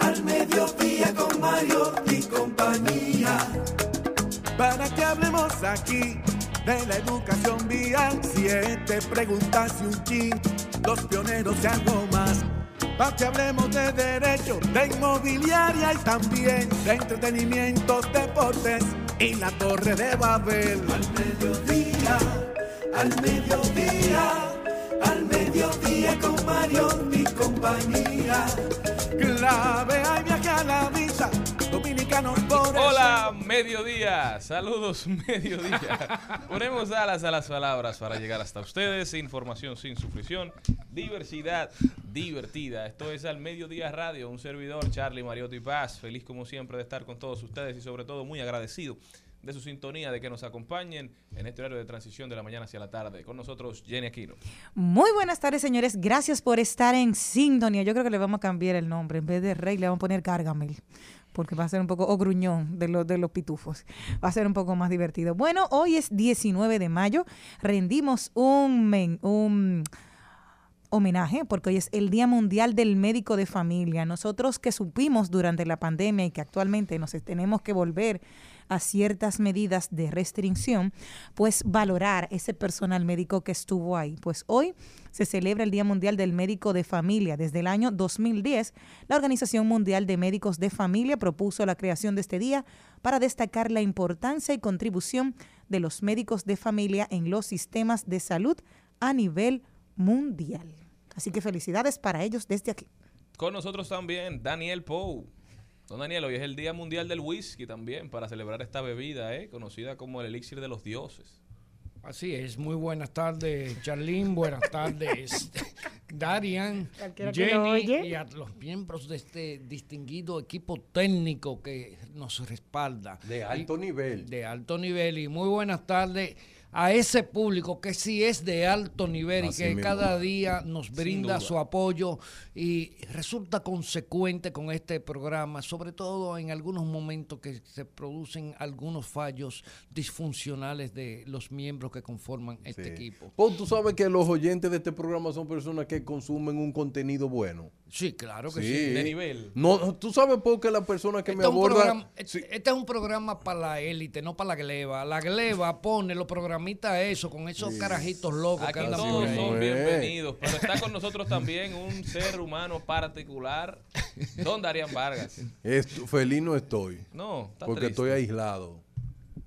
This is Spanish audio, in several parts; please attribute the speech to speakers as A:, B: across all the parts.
A: al mediodía con Mario y compañía para que hablemos aquí de la educación vial. Siete preguntas y un chin, los pioneros y algo más. Para que hablemos de derecho, de inmobiliaria y también de entretenimiento, deportes y la torre de Babel. Al mediodía, al mediodía, al mediodía con Mario y compañía. Clave, hay viaje a la vista, dominicanos por el
B: Hola, mediodía. Saludos, mediodía. Ponemos alas a las palabras para llegar hasta ustedes. Información sin sufrición. Diversidad divertida. Esto es al Mediodía Radio. Un servidor, Charlie Mariotti Paz. Feliz como siempre de estar con todos ustedes y sobre todo muy agradecido de su sintonía, de que nos acompañen en este horario de transición de la mañana hacia la tarde. Con nosotros, Jenny Aquino.
C: Muy buenas tardes, señores. Gracias por estar en sintonía. Yo creo que le vamos a cambiar el nombre. En vez de Rey, le vamos a poner Gargamel. Porque va a ser un poco, o gruñón de los, de los pitufos. Va a ser un poco más divertido. Bueno, hoy es 19 de mayo. Rendimos un, men- un homenaje porque hoy es el Día Mundial del Médico de Familia. Nosotros que supimos durante la pandemia y que actualmente nos tenemos que volver a ciertas medidas de restricción, pues valorar ese personal médico que estuvo ahí. Pues hoy se celebra el Día Mundial del Médico de Familia. Desde el año 2010, la Organización Mundial de Médicos de Familia propuso la creación de este día para destacar la importancia y contribución de los médicos de familia en los sistemas de salud a nivel mundial. Así que felicidades para ellos desde aquí.
B: Con nosotros también Daniel Pou. Don Daniel, hoy es el Día Mundial del Whisky también para celebrar esta bebida, ¿eh? conocida como el elixir de los dioses.
D: Así es, muy buenas tardes, Charlene, buenas tardes, Darian,
C: Cualquiera que lo
D: Jenny
C: oye.
D: y a los miembros de este distinguido equipo técnico que nos respalda.
E: De alto
D: Y-
E: nivel.
D: De alto nivel y muy buenas tardes a ese público que sí es de alto nivel
E: Así
D: y que
E: mismo.
D: cada día nos brinda su apoyo y resulta consecuente con este programa, sobre todo en algunos momentos que se producen algunos fallos disfuncionales de los miembros que conforman este
E: Sí.
D: equipo.
E: Pau, tú sabes que los oyentes de este programa son personas que consumen un contenido bueno.
D: Sí, claro que
E: Sí.
D: sí.
B: De nivel.
E: No, tú sabes por qué las personas que
D: Este
E: me
D: programa,
E: Sí.
D: este- es un programa para la élite, no para la gleba. La gleba pone los programitas eso, con esos carajitos locos que
B: Aquí
D: andan
B: todos son bienvenidos, pero está con nosotros también un ser humano particular, Don Darían Vargas.
E: Esto- feliz no estoy.
B: No, está
E: porque
B: triste.
E: estoy aislado.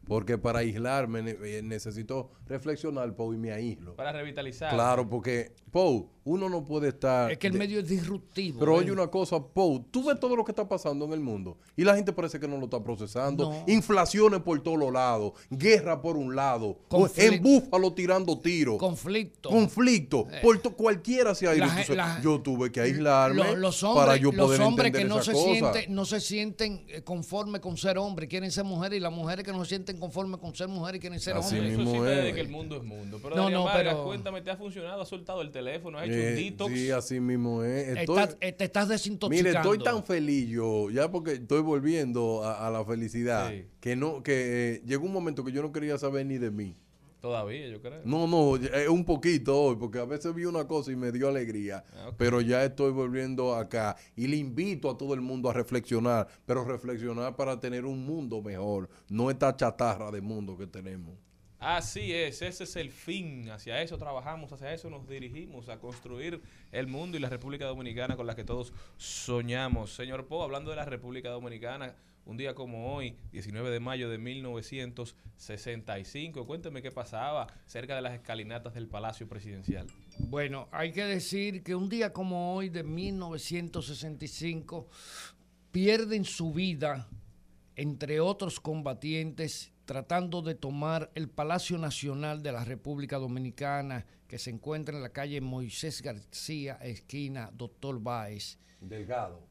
E: Porque para aislarme eh, necesito reflexionar, Pau, y me aíslo.
B: Para revitalizar.
E: Claro, porque, Pau, uno no puede estar...
D: Es que el
E: de-
D: medio es disruptivo.
E: Pero
D: ¿eh?
E: oye una cosa, Pou, tú ves todo lo que está pasando en el mundo y la gente parece que no lo está procesando.
D: No.
E: Inflaciones por todos los lados, guerra por un lado,
D: Conflicto.
E: en Búfalo tirando tiros,
D: conflicto.
E: conflicto, por to- cualquiera se ha ido.
D: La ge-
E: Entonces,
D: la-
E: yo tuve que aislarme
D: Lo- los hombres,
E: para yo
D: los
E: poder
D: hombres que
E: entender
D: no
E: esa
D: se,
E: cosa.
D: sienten, no se sienten eh, conformes con ser hombres, quieren ser mujeres, y las mujeres que no se sienten conformes con ser mujeres y quieren ser
E: Así
D: hombres.
B: Eso
E: mismo
B: sí
E: es.
B: Que el mundo es mundo. Pero
D: No, no,
B: Vargas,
D: pero-
B: cuéntame, ¿te ha funcionado? ¿Has soltado el teléfono? ¿Has hecho
E: Eh,
B: un detox?
E: Sí, así mismo es. Estoy-
D: Estás- eh, te estás desintoxicando.
E: Mire, estoy tan feliz yo, ya porque estoy volviendo a, a la felicidad,
B: Sí.
E: que no, que eh, llegó un momento que yo no quería saber ni de mí.
B: Todavía, yo creo.
E: No, no, eh, un poquito hoy, porque a veces vi una cosa y me dio alegría,
B: Ah,
E: pero ya estoy volviendo acá y le invito a todo el mundo a reflexionar, pero reflexionar para tener un mundo mejor, no esta chatarra de mundo que tenemos.
B: Así es, ese es el fin. Hacia eso trabajamos, hacia eso nos dirigimos, a construir el mundo y la República Dominicana con la que todos soñamos. Señor Po, hablando de la República Dominicana, un día como hoy, 19 de mayo de 1965, cuénteme qué pasaba cerca de las escalinatas del Palacio Presidencial.
D: Bueno, hay que decir que un día como hoy de 1965 pierden su vida, entre otros combatientes, tratando de tomar el Palacio Nacional de la República Dominicana, que se encuentra en la calle Moisés García, esquina Doctor Báez.
E: Delgado.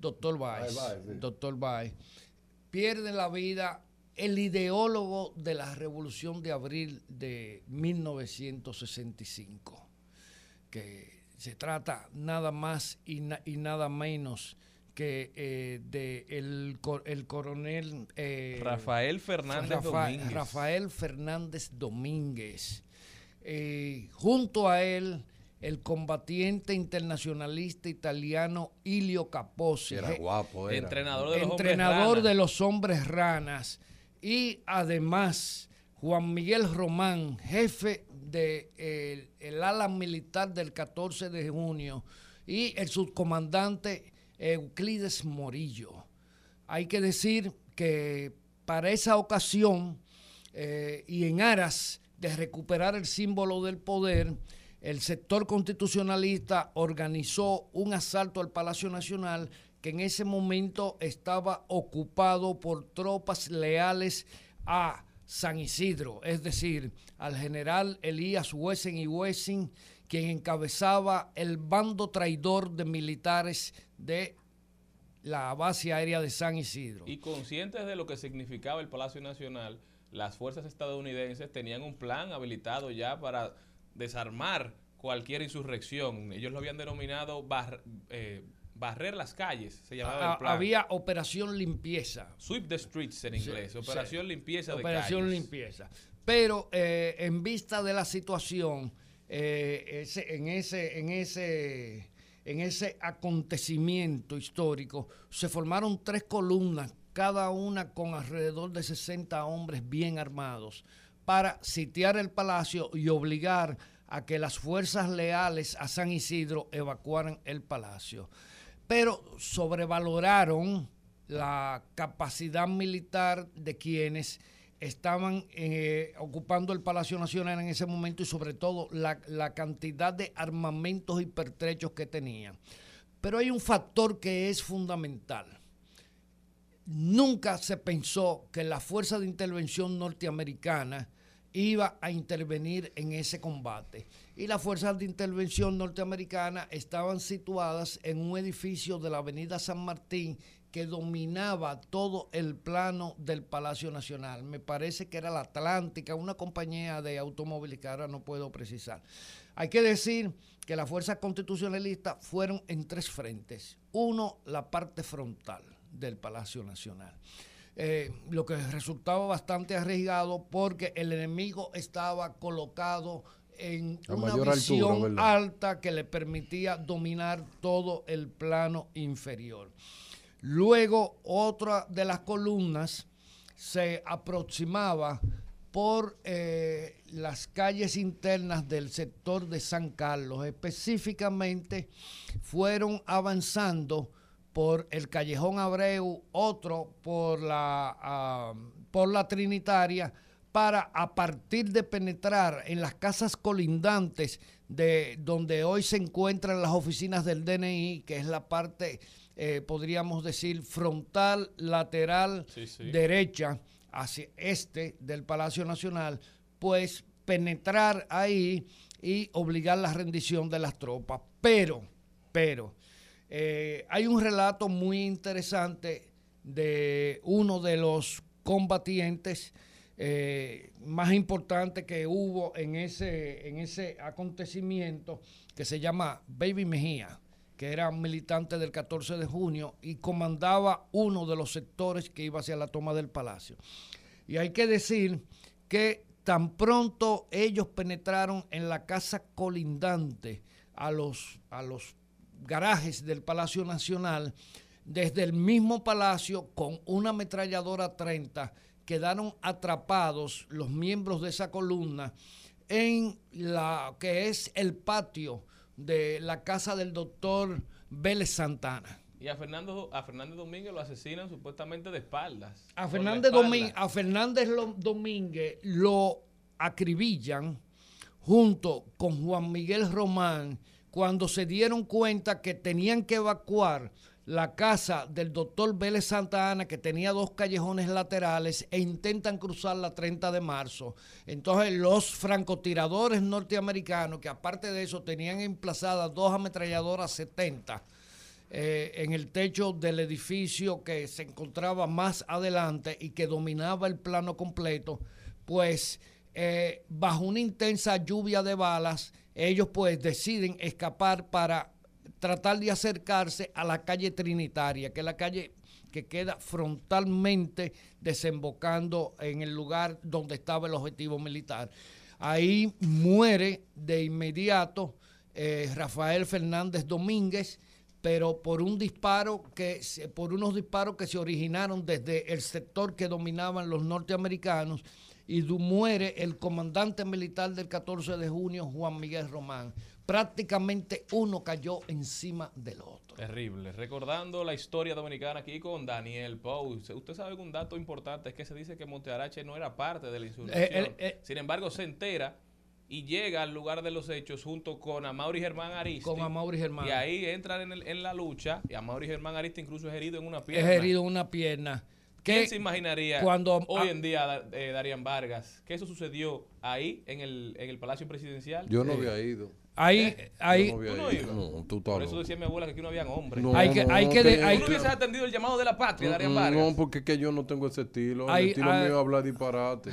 D: Doctor Báez,
E: Báez, sí.
D: Doctor Báez, pierde la vida el ideólogo de la Revolución de Abril de 1965, que se trata nada más y, na- y nada menos que eh, de el, el coronel eh,
B: Rafael Fernández
D: Rafa-
B: Domínguez.
D: Rafael Fernández Domínguez. Eh, junto a él, el combatiente internacionalista italiano Ilio Capozzi,
E: Era guapo, era.
B: Entrenador de los hombres
D: entrenador de los hombres ranas. Y además, Juan Miguel Román, jefe del de, el ala militar del 14 de junio, y el subcomandante Euclides Morillo. Hay que decir que para esa ocasión eh, y en aras de recuperar el símbolo del poder, el sector constitucionalista organizó un asalto al Palacio Nacional que en ese momento estaba ocupado por tropas leales a San Isidro, es decir, al general Elías Wessing y Wessing, quien encabezaba el bando traidor de militares de la base aérea de San Isidro.
B: Y conscientes de lo que significaba el Palacio Nacional, las fuerzas estadounidenses tenían un plan habilitado ya para desarmar cualquier insurrección. Ellos lo habían denominado bar- eh, barrer las calles, se llamaba el plan.
D: había operación limpieza.
B: Sweep the streets en inglés,
D: Sí,
B: operación
D: sí.
B: limpieza de
D: Operación
B: calles.
D: limpieza. Pero eh, en vista de la situación, eh, ese- en, ese, en, ese, en ese acontecimiento histórico, se formaron tres columnas, cada una con alrededor de 60 hombres bien armados, para sitiar el palacio y obligar a que las fuerzas leales a San Isidro evacuaran el palacio. Pero sobrevaloraron la capacidad militar de quienes estaban eh, ocupando el Palacio Nacional en ese momento y sobre todo la, la cantidad de armamentos y pertrechos que tenían. Pero hay un factor que es fundamental. Nunca se pensó que la Fuerza de Intervención Norteamericana iba a intervenir en ese combate. Y las fuerzas de intervención norteamericana estaban situadas en un edificio de la Avenida San Martín que dominaba todo el plano del Palacio Nacional. Me parece que era la Atlántica, una compañía de automóviles que ahora no puedo precisar. Hay que decir que las fuerzas constitucionalistas fueron en tres frentes. Uno, la parte frontal del Palacio Nacional. Eh, lo que resultaba bastante arriesgado porque el enemigo estaba colocado en
E: A
D: una
E: altura,
D: visión alta que le permitía dominar todo el plano inferior. Luego, otra de las columnas se aproximaba por eh, las calles internas del sector de San Carlos. Específicamente, fueron avanzando por el Callejón Abreu, otro por la, ah, por la Trinitaria, para a partir de penetrar en las casas colindantes de donde hoy se encuentran las oficinas del DNI, que es la parte, eh, podríamos decir, frontal, lateral,
B: Sí, sí.
D: derecha, hacia este del Palacio Nacional, pues penetrar ahí y obligar la rendición de las tropas. Pero, pero, eh, hay un relato muy interesante de uno de los combatientes eh, más importantes que hubo en ese, en ese acontecimiento que se llama Baby Mejía, que era militante del 14 de junio y comandaba uno de los sectores que iba hacia la toma del palacio. Y hay que decir que tan pronto ellos penetraron en la casa colindante a los, a los garajes del Palacio Nacional, desde el mismo palacio con una ametralladora 30 quedaron atrapados los miembros de esa columna en la que es el patio de la casa del doctor Vélez Santana.
B: Y a Fernando, a Fernández Domínguez lo asesinan supuestamente de espaldas.
D: A Fernández,
B: espalda.
D: A Fernández Lo- Domínguez lo acribillan junto con Juan Miguel Román cuando se dieron cuenta que tenían que evacuar la casa del doctor Vélez Santa Ana, que tenía dos callejones laterales, e intentan cruzar la 30 de marzo. Entonces los francotiradores norteamericanos, que aparte de eso tenían emplazadas dos ametralladoras 70, eh, en el techo del edificio que se encontraba más adelante y que dominaba el plano completo, pues eh, bajo una intensa lluvia de balas, ellos pues deciden escapar para tratar de acercarse a la calle Trinitaria, que es la calle que queda frontalmente desembocando en el lugar donde estaba el objetivo militar. Ahí muere de inmediato eh, Rafael Fernández Domínguez, pero por un disparo que por unos disparos que se originaron desde el sector que dominaban los norteamericanos y muere el comandante militar del 14 de junio Juan Miguel Román. Prácticamente uno cayó encima del otro.
B: Terrible. Recordando la historia dominicana aquí con Daniel Pou. Usted sabe que un dato importante es que se dice que Montearache no era parte de la insurrección.
D: Eh, eh, eh.
B: Sin embargo, se entera y llega al lugar de los hechos junto con Amaury Germán Aristi.
D: Con Amaury Germán.
B: Y ahí entran en, el- en la lucha. Y Amaury Germán Aristi incluso es herido en una
D: Es
B: pierna.
D: herido una pierna.
B: ¿Quién se imaginaría
D: cuando
B: hoy en día, eh, Darían Vargas, que eso sucedió ahí en el, en el Palacio Presidencial?
E: Yo no había ido.
D: Ahí, ahí,
E: Yo no había
B: ¿Tú no
E: ido.
B: ibas?
E: No, tú
B: Por eso decía mi abuela que aquí no habían hombres.
E: No,
D: Hay que-
E: no,
D: hay que de- hay
B: ¿Tú no
D: que-
B: hubieses atendido el llamado de la patria, Darían
E: Mm,
B: Vargas?
E: No, porque es que yo no tengo ese estilo.
D: Hay-
E: el estilo
D: hay-
E: mío es hablar disparate.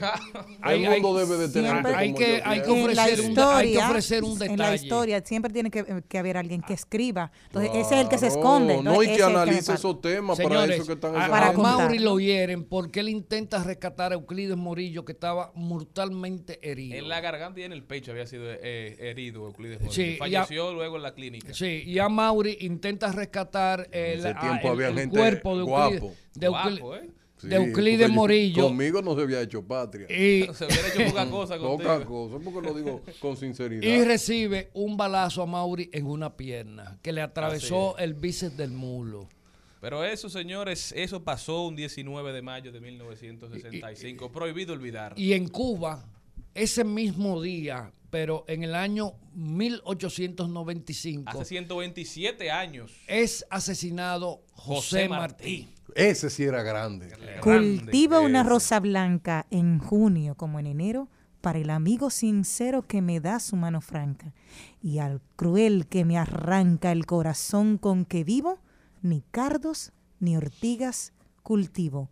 D: Hay-
E: el mundo
D: hay-
E: debe de tener
C: siempre-
E: gente
D: hay
E: como
D: que-
E: yo
D: hay que
E: quiero.
C: en la
D: ofrecer un- hay que ofrecer un
C: En la
D: detalle.
C: historia siempre tiene que, que haber alguien que escriba. Entonces, ese es el que se
E: Claro,
C: esconde.
E: No,
C: Entonces,
E: y
C: ese
E: que
C: es el
E: analice
C: falta.
E: esos temas para
D: Señores,
E: eso que están
D: a, a
C: contar.
D: Mauri lo hieren porque él intenta rescatar a Euclides Morillo que estaba mortalmente herido.
B: En la garganta y en el pecho había sido eh, herido Euclides
D: Sí, y a-
B: Falleció luego en la clínica.
D: Sí, y a Mauri intenta rescatar el,
E: ese
D: a-
E: tiempo
D: el-
E: había
D: el
E: gente
D: cuerpo de Euclides,
E: guapo.
D: de Euclides-
B: Guapo, ¿eh?
E: Sí,
D: de Euclides
E: porque yo-
D: Morillo.
E: Conmigo no se había hecho patria.
D: y,
B: Se hubiera hecho poca cosa
E: Poca cosa, porque lo digo con sinceridad.
D: y recibe un balazo a Mauri en una pierna que le atravesó el bíceps del mulo.
B: Pero eso, señores, eso pasó un 19 de mayo de 1965. Prohibido olvidar.
D: Y en Cuba, ese mismo día, pero en el año 1895,
B: Hace 127 años.
D: es asesinado José,
B: José
D: Martí.
B: Martí.
E: Ese sí era grande.
C: Cultiva una
E: Ese.
C: rosa blanca en junio como en enero para el amigo sincero que me da su mano franca y al cruel que me arranca el corazón con que vivo, ni cardos ni ortigas cultivo.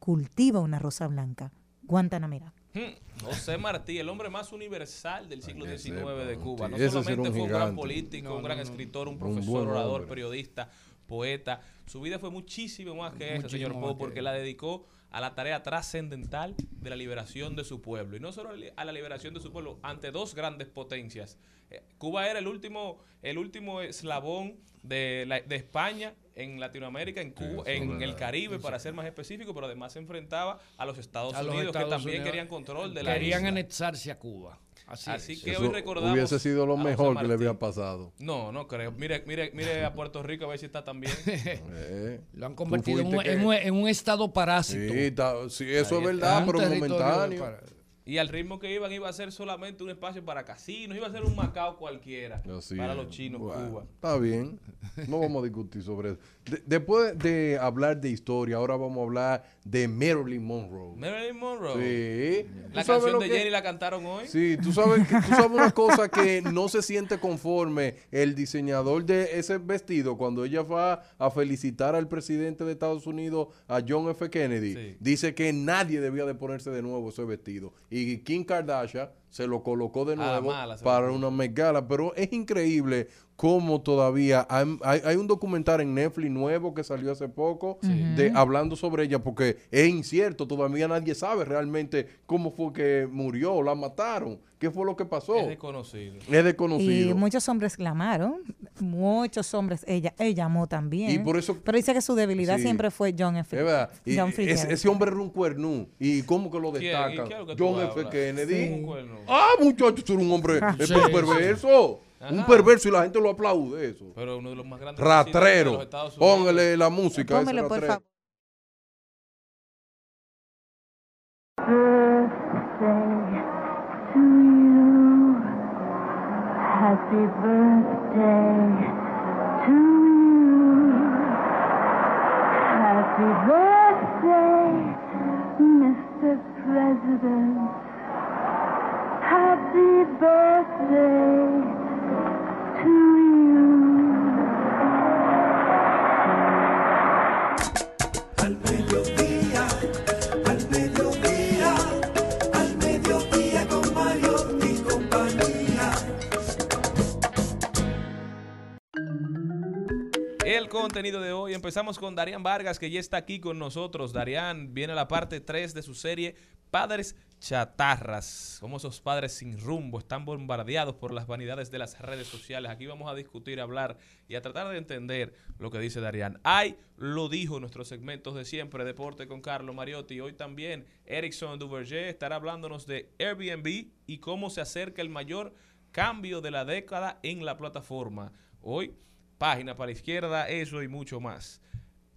C: Cultiva una rosa blanca. Guantanamera.
B: Hmm, José Martí, el hombre más universal del siglo XIX de Cuba. No solamente
E: un
B: fue un gran político, un gran escritor, un profesor, orador,
E: hombre.
B: periodista, poeta. Su vida fue muchísimo más que eso, señor Poe,
D: que
B: porque la dedicó a la tarea trascendental de la liberación de su pueblo. Y no solo a la liberación de su pueblo, ante dos grandes potencias. Eh, Cuba era el último, el último eslabón de, la- de España en Latinoamérica, en Cuba, en el. Caribe, para ser más específico, pero además se enfrentaba a los Estados
D: A los
B: Unidos,
D: Estados
B: que también
D: Unidos.
B: querían control de la
D: Querían
B: isla.
D: anexarse a Cuba. Así,
B: Así
D: es.
B: que
E: Eso
B: hoy recordamos.
E: hubiese sido lo mejor que le había pasado.
B: No, no creo. Mire, mire, mire a Puerto Rico a ver si está tan bien.
E: Eh,
D: Lo han convertido en un, en
E: que-
D: un- en un estado parásito.
E: Sí, está- sí, eso
D: Ahí
E: es verdad,
D: Es un
E: pero momentáneo.
B: Y al ritmo que iban iba a ser solamente un espacio para casinos, iba a ser un Macao cualquiera
E: Así
B: para
E: es.
B: los chinos
E: Bueno,
B: Cuba.
E: Está bien. No vamos a discutir sobre eso. De- después de hablar de historia, ahora vamos a hablar de Marilyn Monroe.
B: Marilyn Monroe.
E: Sí.
B: La
E: ¿Tú sabes
B: canción de
E: que-
B: Jenny la cantaron hoy.
E: Sí, tú sabes, que- tú sabes una cosa que no se siente conforme el diseñador de ese vestido cuando ella va a felicitar al presidente de Estados Unidos, a John F. Kennedy.
B: Sí.
E: Dice que nadie debía de ponerse de nuevo ese vestido. Y Kim Kardashian se lo colocó de nuevo
B: mala
E: para una Met Gala. Pero es increíble cómo todavía hay, hay- hay un documental en Netflix nuevo que salió hace poco de, hablando sobre ella porque es incierto, todavía nadie sabe realmente cómo fue que murió, la mataron, qué fue lo que pasó.
B: Es desconocido.
E: Es desconocido.
C: Y muchos hombres clamaron, muchos hombres, ella, ella amó también.
E: Y por eso-
C: Pero dice que su debilidad
E: Sí.
C: siempre fue John F.
E: Es verdad. Y
C: John
E: ese, ese hombre era un cuernú. ¿Y cómo que lo
B: ¿Quién? ¿Y
E: destacan?
B: qué es lo que tú
E: John F.
B: hablas?
E: Kennedy.
B: Un cuerno.
E: Ah, muchacho, tú eres un hombre
C: Ah.
D: Sí,
E: perverso. Un
B: Ajá.
E: perverso y la gente lo aplaude eso.
B: Pero uno de los más grandes presidentes de
E: Ratrero.
B: los Estados Unidos.
E: Póngale la música. a ese
C: Póngale, por
E: ratrero.
C: favor.
F: Happy birthday to you. Happy birthday, Mr. President. Happy birthday to you.
B: Contenido de hoy empezamos con Darían Vargas que ya está aquí con nosotros. Darían viene a la parte 3 de su serie Padres Chatarras. Como esos padres sin rumbo están bombardeados por las vanidades de las redes sociales. Aquí vamos a discutir, hablar y a tratar de entender lo que dice Darían. Ay, lo dijo nuestros segmentos de siempre, Deporte con Carlos Mariotti. Hoy también Erickson Duverger estará hablándonos de Airbnb y cómo se acerca el mayor cambio de la década en la plataforma. Hoy Página para la izquierda, eso y mucho más.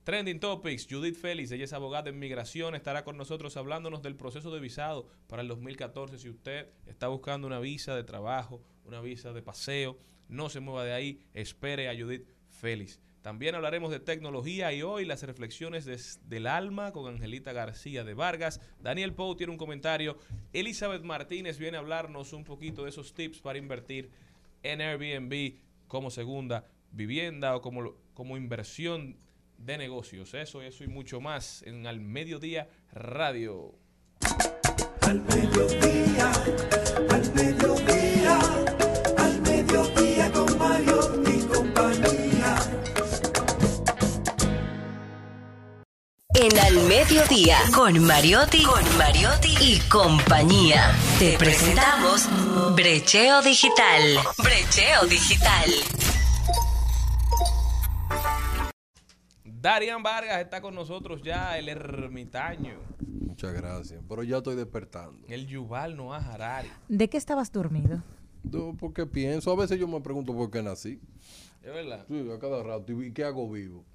B: Trending Topics, Judith Félix, ella es abogada en migración, estará con nosotros hablándonos del proceso de visado para el 2014. Si usted está buscando una visa de trabajo, una visa de paseo, no se mueva de ahí, espere a Judith Félix. También hablaremos de tecnología y hoy las reflexiones des- del alma con Angelita García de Vargas. Daniel Pou tiene un comentario. Elizabeth Martínez viene a hablarnos un poquito de esos tips para invertir en Airbnb como segunda vivienda o como, como inversión de negocios. Eso, eso y mucho más en Al Mediodía Radio.
A: Al mediodía, al mediodía, al mediodía con Mario y compañía.
G: En Al Mediodía, con Mariotti, con Mariotti y compañía. Te presentamos Brecheo Digital. Brecheo Digital.
B: Darian Vargas está con nosotros ya, el ermitaño,
E: Muchas gracias. Pero ya estoy despertando.
B: el Yuval Noah Harari.
C: ¿De qué estabas dormido?
E: No, porque pienso, a veces yo me pregunto por qué nací.
B: ¿Es verdad?
E: Sí, a cada rato. ¿Y qué hago vivo?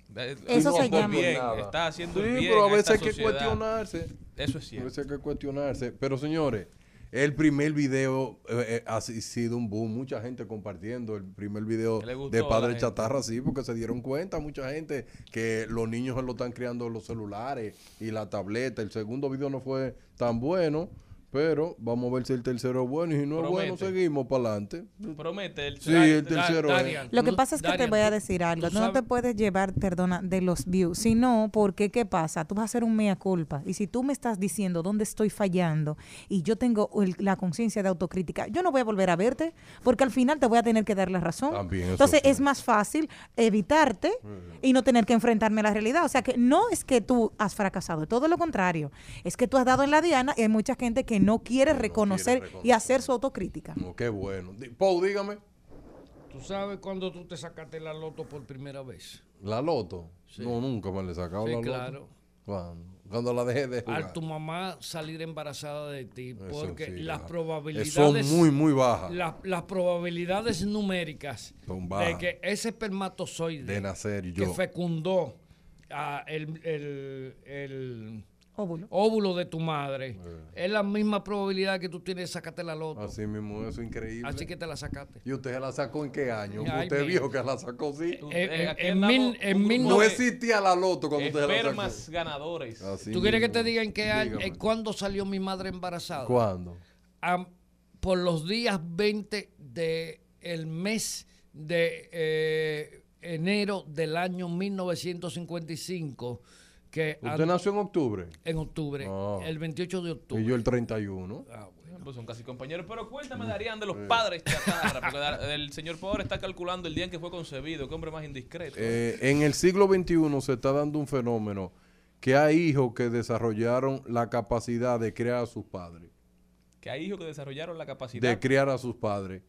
C: Eso
B: no
C: se llama-
B: bien, está haciendo
E: Sí,
B: el bien
E: pero a
B: a
E: veces hay que
B: sociedad.
E: cuestionarse.
B: Eso es
E: A
B: cierto.
E: veces hay que cuestionarse. Pero señores, el primer video eh, eh, ha si- sido un boom. Mucha gente compartiendo el primer video de Padre. Chatarra, sí, porque se dieron cuenta mucha gente que los niños lo están criando en los celulares y la tableta. El segundo video no fue tan bueno, pero vamos a ver si el tercero es bueno. Y si no es bueno, seguimos para adelante.
B: Promete el
E: Sí, el tercero es.
D: Darian,
C: Lo que pasa es que te voy a decir algo.
D: tú
C: No te puedes llevar, perdona, de los views, sino porque, ¿qué pasa? Tú vas a hacer un mea culpa. Y si tú me estás diciendo dónde estoy fallando y yo tengo el- la conciencia de autocrítica, yo no voy a volver a verte porque al final te voy a tener que dar la razón.
E: También, eso
C: Entonces
E: sí.
C: es más fácil evitarte y no tener que enfrentarme a la realidad. O sea que no es que tú has fracasado, todo lo contrario. Es que tú has dado en la diana y hay mucha gente que no quiere reconocer y hacer su autocrítica.
E: No, qué bueno. Pau, dígame.
D: ¿Tú sabes cuándo tú te sacaste la loto por primera vez?
E: ¿La loto? No, nunca me le he sacado
D: Sí,
E: la loto.
D: claro.
E: ¿Cuándo? Cuando la dejé de jugar.
D: Al tu mamá salir embarazada de ti, porque
E: sí,
D: las probabilidades
E: Son muy, muy bajas.
D: la- las probabilidades numéricas
E: Son
D: de que ese espermatozoide
E: De nacer
D: que
E: yo.
D: fecundó ah, el, el- el
C: Óvulo.
D: óvulo de tu madre, es la misma probabilidad que tú tienes de sacarte la loto. Así,
E: Así mismo, eso es increíble.
D: que te la sacaste.
E: ¿Y usted se la sacó en qué año?
D: Ay,
E: usted
D: mi-
E: vio que la sacó, sí.
D: Eh,
B: eh,
D: en- mil- en mil
E: No existía la loto cuando usted la sacó.
B: ganadores.
E: Así
D: ¿Tú quieres que te diga en qué año, eh, cuándo salió mi madre embarazada?
E: ¿Cuándo?
D: Por los días 20 del el mes de eh, enero del año 1955, que
E: ¿Usted nació en octubre?
D: en octubre,
E: Ah.
D: el 28 de octubre.
E: Y yo el 31.
D: Ah, bueno.
B: Pues son casi compañeros. Pero cuéntame, Darían, de los padres chatarra. Porque el señor pobre está calculando el día en que fue concebido. Qué hombre más indiscreto.
E: Eh, en el siglo XXI se está dando un fenómeno que hay hijos que desarrollaron la capacidad de criar a sus padres.
B: que hay hijos que desarrollaron la capacidad
E: De criar a sus padres.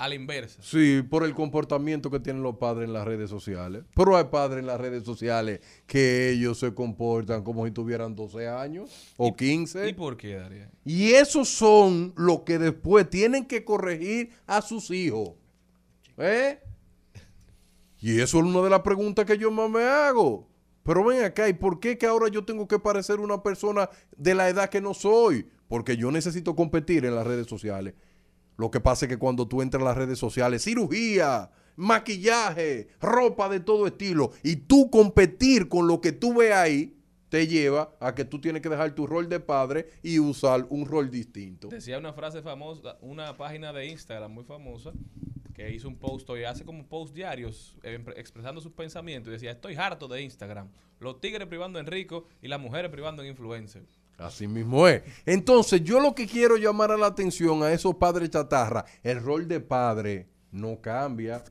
B: A la inversa.
E: Sí, por el comportamiento que tienen los padres en las redes sociales. Pero hay padres en las redes sociales que ellos se comportan como si tuvieran 12 años o 15.
B: ¿Y por qué, Darían?
E: Y esos son los que después tienen que corregir a sus hijos. ¿Eh? Y eso es una de las preguntas que yo más me hago. Pero ven acá, ¿y por qué que ahora yo tengo que parecer una persona de la edad que no soy? Porque yo necesito competir en las redes sociales. Lo que pasa es que cuando tú entras en las redes sociales, cirugía, maquillaje, ropa de todo estilo, y tú competir con lo que tú ves ahí, te lleva a que tú tienes que dejar tu rol de padre y usar un rol distinto.
B: Decía una frase famosa, una página de Instagram muy famosa, que hizo un post hoy, hace como post diarios expresando sus pensamientos y decía, estoy harto de Instagram. Los tigres privando en rico y las mujeres privando en influencers.
E: Así mismo es. Entonces, yo lo que quiero llamar a la atención a esos padres chatarra, el rol de padre no cambia.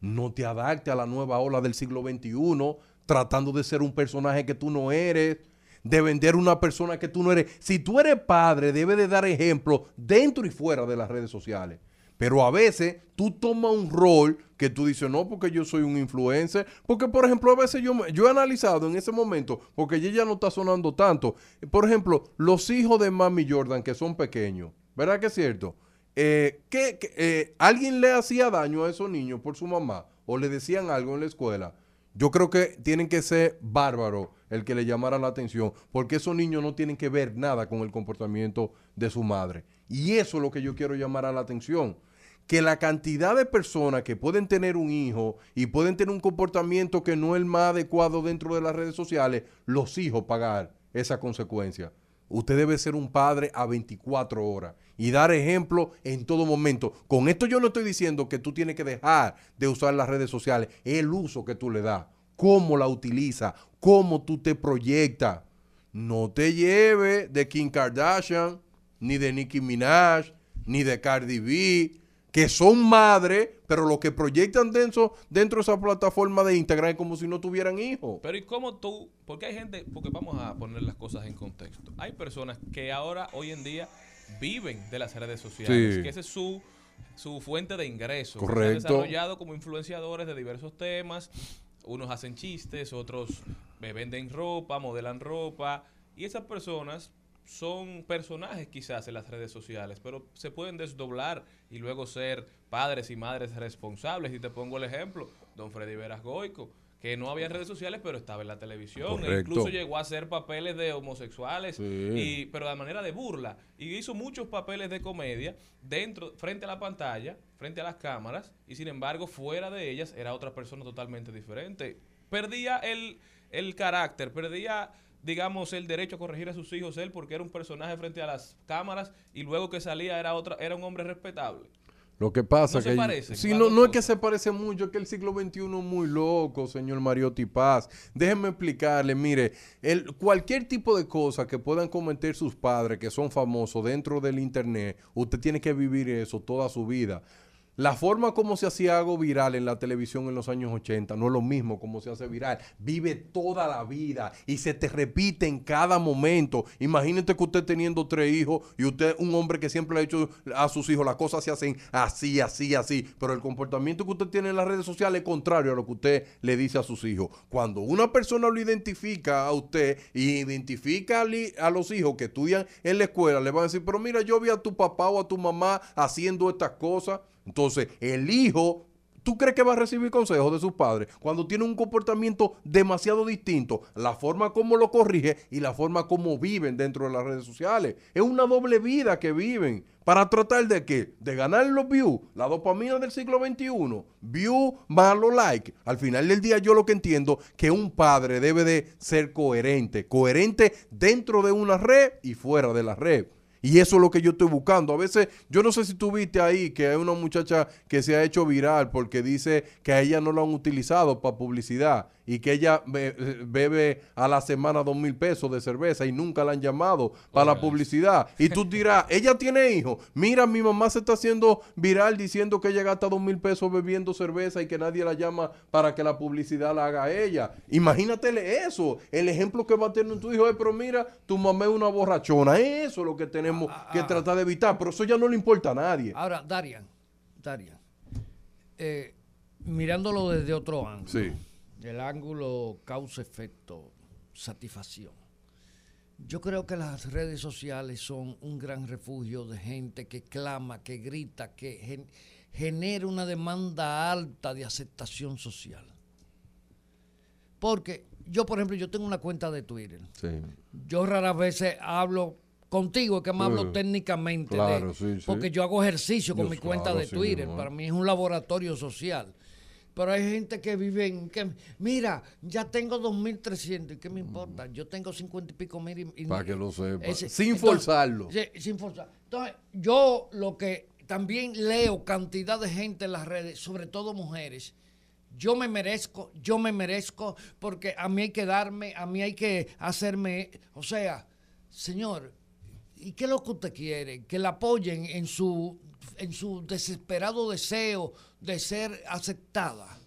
E: No te adapte a la nueva ola del siglo XXI, tratando de ser un personaje que tú no eres, de vender una persona que tú no eres. Si tú eres padre, debes de dar ejemplo dentro y fuera de las redes sociales. Pero a veces tú tomas un rol que tú dices, no, porque yo soy un influencer. Porque, por ejemplo, a veces yo, yo he analizado en ese momento, porque ella ya no está sonando tanto. Por ejemplo, los hijos de Mami Jordan, que son pequeños, ¿verdad que es cierto? Eh, ¿qué- qué- eh, ¿Alguien le hacía daño a esos niños por su mamá? ¿O le decían algo en la escuela? Yo creo que tienen que ser bárbaros el que le llamara la atención, porque esos niños no tienen que ver nada con el comportamiento de su madre. Y eso es lo que yo quiero llamar a la atención. Que la cantidad de personas que pueden tener un hijo y pueden tener un comportamiento que no es el más adecuado dentro de las redes sociales, los hijos pagar esa consecuencia. Usted debe ser un padre a 24 horas y dar ejemplo en todo momento. Con esto yo no estoy diciendo que tú tienes que dejar de usar las redes sociales, es el uso que tú le das, cómo la utilizas, cómo tú te proyectas. No te lleve de Kim Kardashian, ni de Nicki Minaj, ni de Cardi B, que son madres, pero lo que proyectan dentro, dentro de esa plataforma de Instagram es como si no tuvieran hijos.
B: Pero ¿y cómo tú? Porque hay gente, porque vamos a poner las cosas en contexto. Hay personas que ahora, hoy en día, viven de las redes sociales,
E: Sí.
B: que esa es su, su fuente de ingreso. que
E: Correcto.
B: Se han desarrollado como influenciadores de diversos temas. Unos hacen chistes, otros eh, venden ropa, modelan ropa. Y esas personas son personajes quizás en las redes sociales, pero se pueden desdoblar y luego ser padres y madres responsables. Y te pongo el ejemplo, don Freddy Veras Goico, que no había redes sociales, pero estaba en la televisión. E incluso llegó a hacer papeles de homosexuales,
E: Sí.
B: y, pero de manera de burla. Y hizo muchos papeles de comedia dentro, frente a la pantalla, frente a las cámaras, y sin embargo, fuera de ellas era otra persona totalmente diferente. Perdía el, el carácter, perdía digamos el derecho a corregir a sus hijos él porque era un personaje frente a las cámaras y luego que salía era otra era un hombre respetable.
E: Lo que pasa
B: No
E: que
B: parecen,
E: sí,
B: las
E: no, no es que se parece mucho, es que el siglo XXI es muy loco, señor Mariotti Paz. Déjenme explicarle, mire, el, cualquier tipo de cosa que puedan cometer sus padres que son famosos dentro del internet, usted tiene que vivir eso toda su vida. La forma como se hacía algo viral en la televisión en los años 80 no es lo mismo como se hace viral. Vive toda la vida y se te repite en cada momento. Imagínate que usted teniendo tres hijos y usted un hombre que siempre le ha dicho a sus hijos las cosas se hacen así, así, así. Pero el comportamiento que usted tiene en las redes sociales es contrario a lo que usted le dice a sus hijos. Cuando una persona lo identifica a usted y identifica a los hijos que estudian en la escuela, le van a decir, pero mira, yo vi a tu papá o a tu mamá haciendo estas cosas. Entonces, el hijo ¿Tú crees que va a recibir consejos de sus padres cuando tiene un comportamiento demasiado distinto? La forma como lo corrige y la forma como viven dentro de las redes sociales. Es una doble vida que viven. ¿Para tratar de qué? De ganar los views, la dopamina del siglo XXI. View más los like. Al final del día yo lo que entiendo que un padre debe de ser coherente. Coherente dentro de una red y fuera de la red. Y eso es lo que yo estoy buscando. A veces, yo no sé si tú viste ahí que hay una muchacha que se ha hecho viral porque dice que a ella no lo han utilizado para publicidad y que ella be- bebe a la semana dos mil pesos de cerveza y nunca la han llamado para la publicidad. Y tú dirás, ella tiene hijos. Mira, mi mamá se está haciendo viral diciendo que ella gasta dos mil pesos bebiendo cerveza y que nadie la llama para que la publicidad la haga ella. Imagínatele eso, el ejemplo que va a tener tu hijo. "Ay, pero mira, tu mamá es una borrachona. Eso es lo que tenemos que tratar de evitar. Pero eso ya no le importa a nadie.
D: Ahora, Darian, Darian, eh, mirándolo desde otro ángulo,
E: Sí.
D: Del ángulo causa-efecto, satisfacción. Yo creo que las redes sociales son un gran refugio de gente que clama, que grita, que gen- genera una demanda alta de aceptación social. Porque yo, por ejemplo, yo tengo una cuenta de Twitter.
E: Sí.
D: Yo raras veces hablo contigo, que me hablo
E: Sí.
D: técnicamente. de-
E: Claro, sí, sí.
D: Porque yo hago ejercicio con mi cuenta
E: claro,
D: de Twitter. Para mí es un laboratorio social. Pero hay gente que vive en... Que, mira, ya tengo 2.300. ¿Y qué me importa? Yo tengo 50 y pico mil. y- y-
E: Para que lo sepa.
D: ese-
E: Sin
D: entonces,
E: forzarlo.
D: sí, sin forzar. Entonces, yo lo que también leo cantidad de gente en las redes, sobre todo mujeres, yo me merezco, yo me merezco, porque a mí hay que darme, a mí hay que hacerme, o sea, señor, ¿y qué es lo que usted quiere? Que la apoyen en su, en su desesperado deseo de ser aceptada.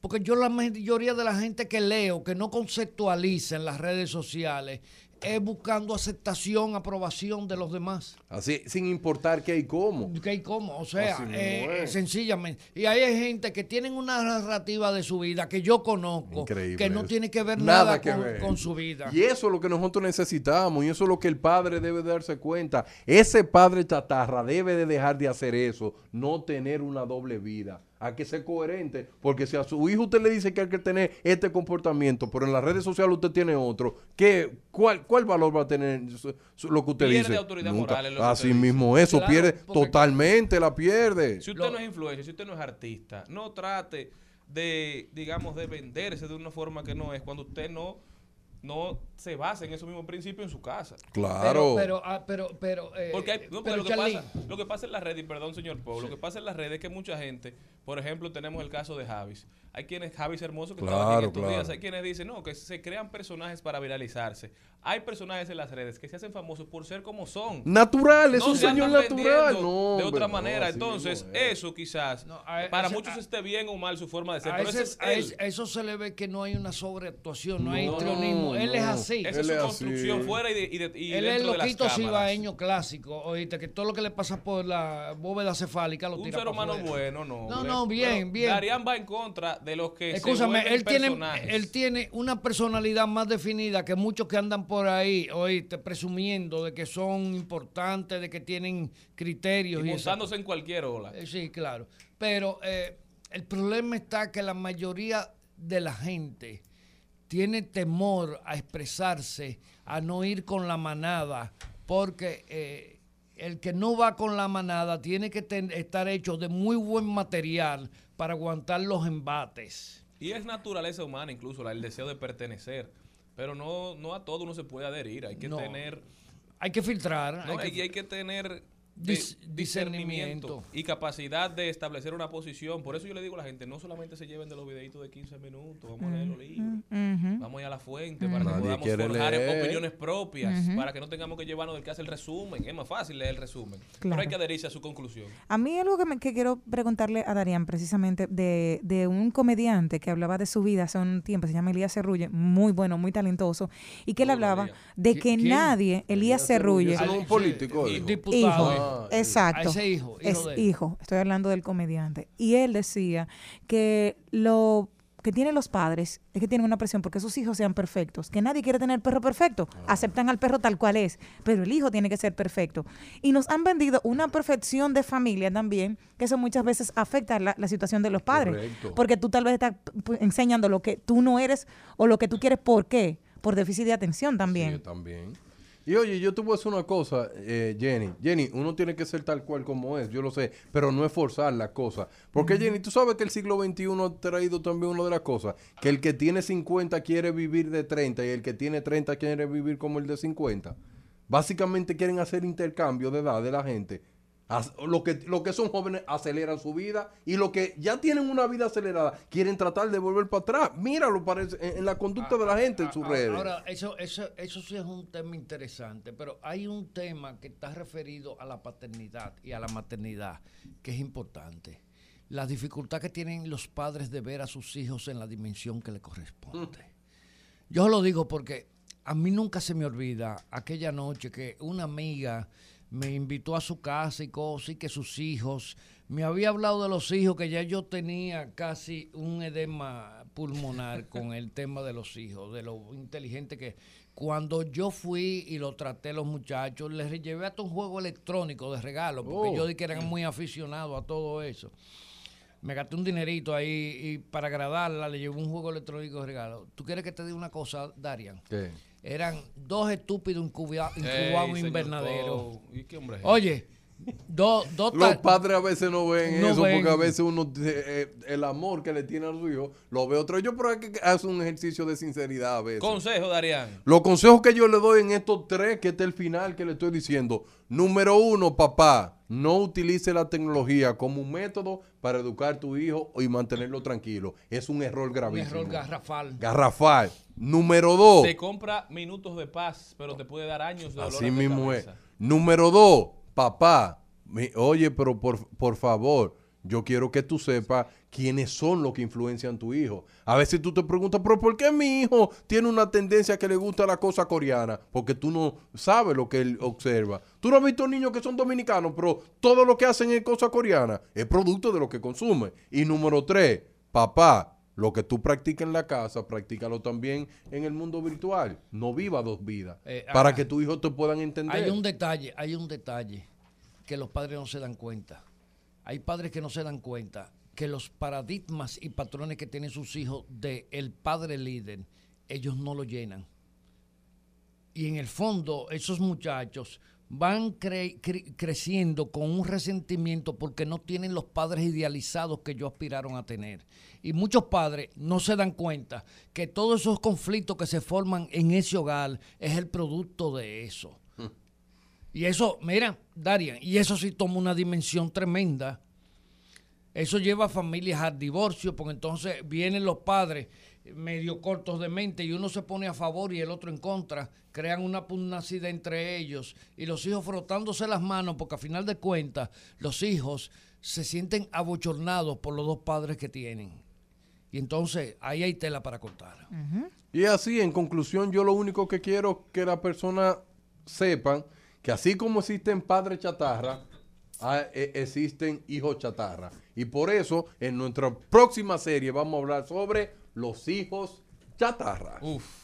D: Porque yo la mayoría de la gente que leo, que no conceptualiza en las redes sociales, es buscando aceptación, aprobación de los demás.
E: Así, sin importar qué y cómo.
D: ¿Qué y cómo? O sea, eh, sencillamente. Y ahí hay gente que tienen una narrativa de su vida que yo conozco,
E: Increíble
D: que no
E: eso.
D: tiene que ver nada,
E: que
D: con,
E: ver.
D: con su vida.
E: Y eso es lo que nosotros necesitamos y eso es lo que el padre debe de darse cuenta. Ese padre chatarra debe de dejar de hacer eso, no tener una doble vida. Hay que ser coherente, porque si a su hijo usted le dice que hay que tener este comportamiento, pero en las redes sociales usted tiene otro, ¿qué, cuál, ¿cuál valor va a tener su- su- lo que usted
B: Pierde
E: dice?
B: autoridad
E: Nunca.
B: moral
E: Así
B: dice.
E: mismo, eso
D: Claro,
E: pierde totalmente, la pierde.
B: Si usted no es influencer, si usted no es artista, no trate de, digamos, de venderse de una forma que no es, cuando usted no, no se basa en esos mismos principios en su casa.
E: Claro.
D: Pero, pero, ah, pero, pero, eh,
B: Porque, hay- no, porque
D: pero,
B: lo, que pasa, lo que pasa en las redes, y perdón señor Pau, lo que pasa en las redes es que mucha gente, por ejemplo, tenemos el caso de Javis. Hay quienes, Javis Hermoso, que estaba aquí en
E: Claro,
B: estos
E: claro.
B: días, hay quienes dicen, no, que se crean personajes para viralizarse. Hay personajes en las redes que se hacen famosos por ser como son.
E: Natural, es
B: No
E: un
B: se
E: señor natural. No,
B: de otra
E: no,
B: manera. Entonces,
E: mismo
B: eso quizás
D: No, a-
B: para muchos
D: a-
B: esté bien o mal su forma de ser,
D: a,
B: pero
D: ese-
B: ese es él.
D: eso se le ve que no hay una sobreactuación, no, hay
E: No,
D: histrionismo. Él es así.
B: Esa es su construcción
E: así.
B: fuera y, de, y, de- y
D: Él es el loquito cibaeño clásico, oíste, que todo lo que le pasa por la bóveda cefálica lo
B: Un
D: tira
B: ser
D: pa'
B: humano bueno, no.
D: No, bien, bien.
B: Darían va en contra de los que se
D: Escúchame,
B: vuelven
D: él tiene, él tiene una personalidad más definida que muchos que andan por ahí, oíste, presumiendo de que son importantes, de que tienen criterios.
B: y montándose en cualquier ola.
D: Eh, Sí, claro. Pero eh, el problema está que la mayoría de la gente tiene temor a expresarse, a no ir con la manada, porque eh, el que no va con la manada tiene que ten- estar hecho de muy buen material para aguantar los embates.
B: Y es naturaleza humana incluso la- el deseo de pertenecer. Pero no, no a todo uno se puede adherir. Hay que
D: No.
B: tener...
D: Hay que filtrar.
B: No,
D: hay
B: y
D: que-
B: hay que tener
D: Dis-
B: di-
D: discernimiento.
B: y capacidad de establecer una posición. Por eso yo le digo a la gente, no solamente se lleven de los videitos de 15 minutos, vamos a leer los libros, vamos a ir a la fuente para que
E: Nadie
B: podamos forjar
E: leer.
B: opiniones propias, para que no tengamos que llevarnos del que hace el resumen. Es más fácil leer el resumen, pero hay que adherirse a su conclusión.
C: A mí algo que, me- que quiero preguntarle a Darían precisamente de, de un comediante que hablaba de su vida hace un tiempo, se llama Elías Cerrulle, muy bueno, muy talentoso, y que él hablaba de
D: ¿Qui-
C: que
D: quién?
C: nadie, Elías Cerrulle,
E: es un político.
D: Diputado.
C: hijo,
E: Ah,
C: exacto,
D: A ese hijo, hijo
C: es
D: de él.
C: hijo, estoy hablando del comediante, y él decía que lo que tienen los padres es que tienen una presión porque sus hijos sean perfectos, que nadie quiere tener perro perfecto, aceptan al perro tal cual es, pero el hijo tiene que ser perfecto. Y nos han vendido una perfección de familia también, que eso muchas veces afecta la, la situación de los padres,
E: Correcto.
C: porque tú tal vez estás enseñando lo que tú no eres o lo que tú quieres, ¿por qué? Por déficit de atención también.
E: Sí, también. Y oye, yo te voy a decir una cosa, eh, Jenny. Jenny, uno tiene que ser tal cual como es, yo lo sé, pero no es forzar las cosas. Porque, Jenny, tú sabes que el siglo XXI ha traído también una de las cosas, que el que tiene 50 quiere vivir de 30 y el que tiene 30 quiere vivir como el de 50. Básicamente quieren hacer intercambio de edad de la gente. Lo que, lo que son jóvenes aceleran su vida y los que ya tienen una vida acelerada quieren tratar de volver para atrás. Míralo parece, en, en la conducta de la gente en sus
D: Ah,
E: redes.
D: Ahora, eso, eso, eso sí es un tema interesante, pero hay un tema que está referido a la paternidad y a la maternidad que es importante. La dificultad que tienen los padres de ver a sus hijos en la dimensión que le corresponde. Yo lo digo porque a mí nunca se me olvida aquella noche que una amiga me invitó a su casa y cosas y que sus hijos, me había hablado de los hijos, que ya yo tenía casi un edema pulmonar con el tema de los hijos, de lo inteligente que... Cuando yo fui y lo traté a los muchachos, les llevé hasta un juego electrónico de regalo, porque
E: Oh.
D: yo di que eran muy aficionados a todo eso. Me gasté un dinerito ahí y para agradarla le llevé un juego electrónico de regalo. ¿Tú quieres que te diga una cosa, Darian?
E: ¿Qué?
D: Eran dos estúpidos incubados en invernadero.
B: ¿Y qué hombre es
D: Oye, dos dos
E: Los padres a veces no ven
D: No
E: eso
D: ven.
E: porque a veces uno, eh, eh, el amor que le tiene a su hijo, lo ve otro. Yo creo que hace un ejercicio de sinceridad a veces.
B: Consejo, Darían.
E: Los consejos que yo le doy en estos tres, que este es el final que le estoy diciendo. Número uno, papá, no utilice la tecnología como un método para educar a tu hijo y mantenerlo tranquilo. Es un error
D: un
E: gravísimo.
D: error garrafal.
E: Garrafal. Número dos.
B: Te compra minutos de paz, pero te puede dar años de dolor
E: Así mismo es. Número dos, papá, oye, pero por, por favor, yo quiero que tú sepas quiénes son los que influencian tu hijo. A veces tú te preguntas, pero ¿por qué mi hijo tiene una tendencia que le gusta la cosa coreana? Porque tú no sabes lo que él observa. Tú no has visto niños que son dominicanos, pero todo lo que hacen es cosa coreana. Es producto de lo que consume. Y número tres, papá, lo que tú practicas en la casa, practícalo también en el mundo virtual. No viva dos vidas.
D: Eh,
E: para
D: ah,
E: que tus hijos te puedan entender.
D: Hay un detalle, hay un detalle que los padres no se dan cuenta. Hay padres que no se dan cuenta que los paradigmas y patrones que tienen sus hijos de el padre líder, ellos no lo llenan. Y en el fondo, esos muchachos van cre- cre- creciendo con un resentimiento porque no tienen los padres idealizados que ellos aspiraron a tener. Y muchos padres no se dan cuenta que todos esos conflictos que se forman en ese hogar es el producto de eso. Y eso, mira, Darian, y eso sí toma una dimensión tremenda. Eso lleva a familias al divorcio, porque entonces vienen los padres medio cortos de mente y uno se pone a favor y el otro en contra, crean una pugnacidad entre ellos y los hijos frotándose las manos, porque a final de cuentas los hijos se sienten abochornados por los dos padres que tienen. Y entonces ahí hay tela para cortar.
E: Y así, en conclusión, yo lo único que quiero que la persona sepan que así como existen padres chatarra, ah, eh, existen hijos chatarra. Y por eso, en nuestra próxima serie vamos a hablar sobre los hijos chatarra.
B: Uf.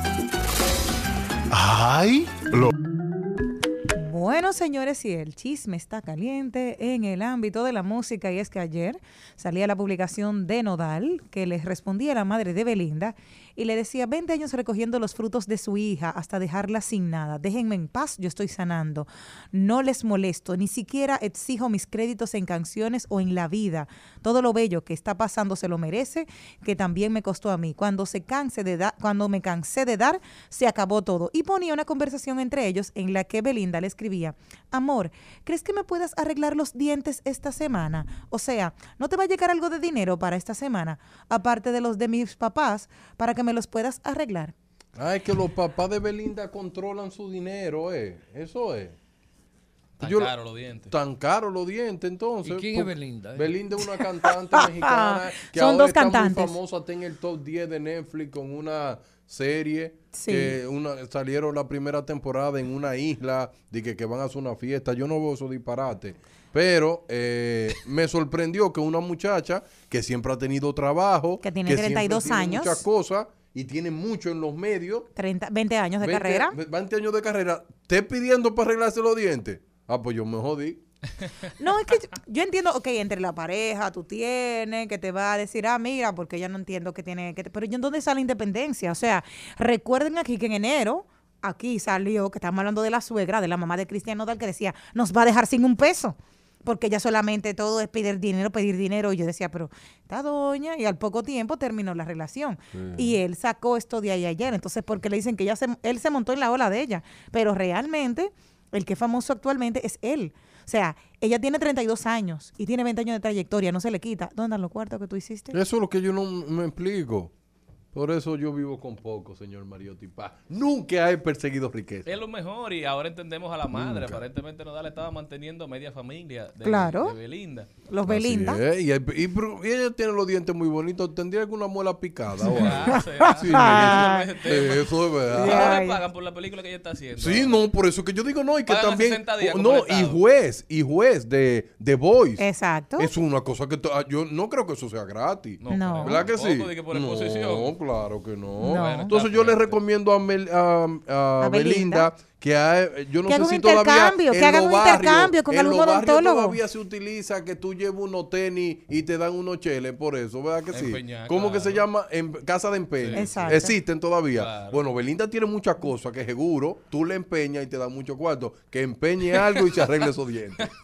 H: Lo
C: Bueno, señores, y el chisme está caliente en el ámbito de la música y es que ayer salía la publicación de Nodal que les respondía la madre de Belinda y le decía 20 años recogiendo los frutos de su hija hasta dejarla sin nada. Déjenme en paz, yo estoy sanando. No les molesto, ni siquiera exijo mis créditos en canciones o en la vida. Todo lo bello que está pasando se lo merece, que también me costó a mí. Cuando se canse de dar, cuando me cansé de dar, se acabó todo. Y ponía una conversación entre ellos en la que Belinda le escribía, amor, ¿crees que me puedas arreglar los dientes esta semana? O sea, ¿no te va a llegar algo de dinero para esta semana? Aparte de los de mis papás, para que me los puedas arreglar.
E: Ay, que los papás de Belinda controlan su dinero, eh. Eso es.
B: Tan
E: Yo-
B: caro los dientes.
E: Tan caros los dientes, entonces.
D: ¿Y quién es Belinda, eh?
E: Belinda es una cantante mexicana que
C: Son
E: ahora
C: dos
E: está
C: cantantes.
E: muy famosa, está en el top 10 de Netflix con una serie
C: Sí.
E: que una, salieron la primera temporada en una isla de que, que van a hacer una fiesta. Yo no veo esos disparates. Pero eh, me sorprendió que una muchacha que siempre ha tenido trabajo,
C: Que tiene
E: siempre
C: 32
E: tiene
C: años.
E: muchas cosas y tiene mucho en los medios,
C: 30, 20 años de
E: 20
C: carrera.
E: 20 años de carrera, esté pidiendo para arreglarse los dientes. Ah, pues yo me jodí.
C: No, es que yo, yo entiendo, ok, entre la pareja tú tienes, que te va a decir, ah, mira, porque ya no entiendo que tiene, que pero ¿y en dónde sale la independencia? O sea, recuerden aquí que en enero, aquí salió, que estamos hablando de la suegra, de la mamá de Cristian Nodal, que decía, nos va a dejar sin un peso. Porque ya solamente todo es pedir dinero, pedir dinero. Y yo decía, pero esta doña, y al poco tiempo terminó la relación. Y él sacó esto de ahí ayer. Entonces, porque le dicen que ya se, él se montó en la ola de ella. Pero realmente, el que es famoso actualmente es él. O sea, ella tiene 32 años y tiene 20 años de trayectoria, no se le quita. ¿Dónde están los cuartos que tú hiciste?
E: Eso es lo que yo no me explico. Por eso yo vivo con poco, señor Mariotti Paz. Nunca he perseguido riqueza.
B: Es lo mejor y ahora entendemos a la madre. Aparentemente Nodal estaba manteniendo media familia de,
C: Claro.
B: de Belinda.
C: Los Belinda.
E: Y, y y ella tiene los dientes muy bonitos. ¿Tendría alguna muela picada o algo?
B: Ah.
E: Sí,
B: Ah.
E: eso es
B: ¿Y
E: verdad.
B: no
C: Ay.
B: le pagan por la película que ella está haciendo?
E: Sí, no, por eso que yo digo no, y que
B: Pagan
E: también.
B: 60 días como
E: no, y juez, y juez de, de Voice.
C: Exacto.
E: Es una cosa que ah, yo no creo que eso sea gratis.
B: No,
C: No.
E: ¿Verdad que sí? no. Claro que no. Entonces yo le recomiendo a, Mel- a- a
C: A
E: Belinda,
C: Belinda.
E: Que ha- yo no
C: Que
E: sé
C: haga
E: si
C: un
E: todavía
C: intercambio, que
E: en
C: haga
E: los
C: un
E: barrios-
C: intercambio con
E: en
C: algún odontólogo.
E: todavía se utiliza que tú lleves unos tenis y te dan unos cheles por eso, ¿verdad que sí?
B: Empeñar,
E: ¿Cómo que se llama? En casa de empeño.
B: Sí.
C: Exacto.
E: Existen todavía.
B: Claro.
E: Bueno, Belinda tiene muchas cosas que seguro tú le empeñas y te dan mucho cuarto. Que empeñe algo y se arregle esos dientes.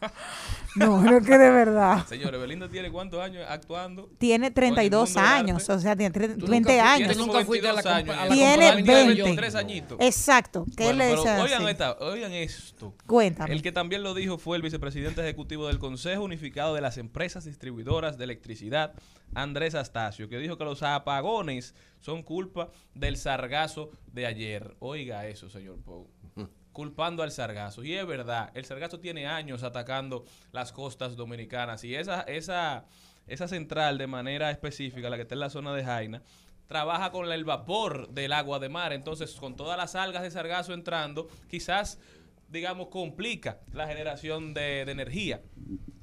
C: No, no que de verdad.
B: Señores, Belinda tiene cuántos años actuando?
C: Tiene 32
B: mundo del
C: años, o sea, tiene tre-
D: Tú
C: 20
D: nunca fu-
C: años.
D: tú nunca fuiste a la
B: 22
D: compa- a la
B: años.
C: Tiene
D: compañía de
C: 20.
D: John.
B: Tres añitos.
C: Exacto. ¿Qué
B: Bueno,
C: le dice
B: oigan, esta- oigan esto.
C: Cuéntame.
B: El que también lo dijo fue el vicepresidente ejecutivo del Consejo Unificado de las Empresas Distribuidoras de Electricidad, Andrés Astacio, que dijo que los apagones son culpa del sargazo de ayer. Oiga eso, señor Pou. Culpando al sargazo. Y es verdad, el sargazo tiene años atacando las costas dominicanas. Y esa, esa, esa central, de manera específica, la que está en la zona de Jaina, trabaja con el vapor del agua de mar. Entonces, con todas las algas de sargazo entrando, quizás digamos, complica la generación de, energía.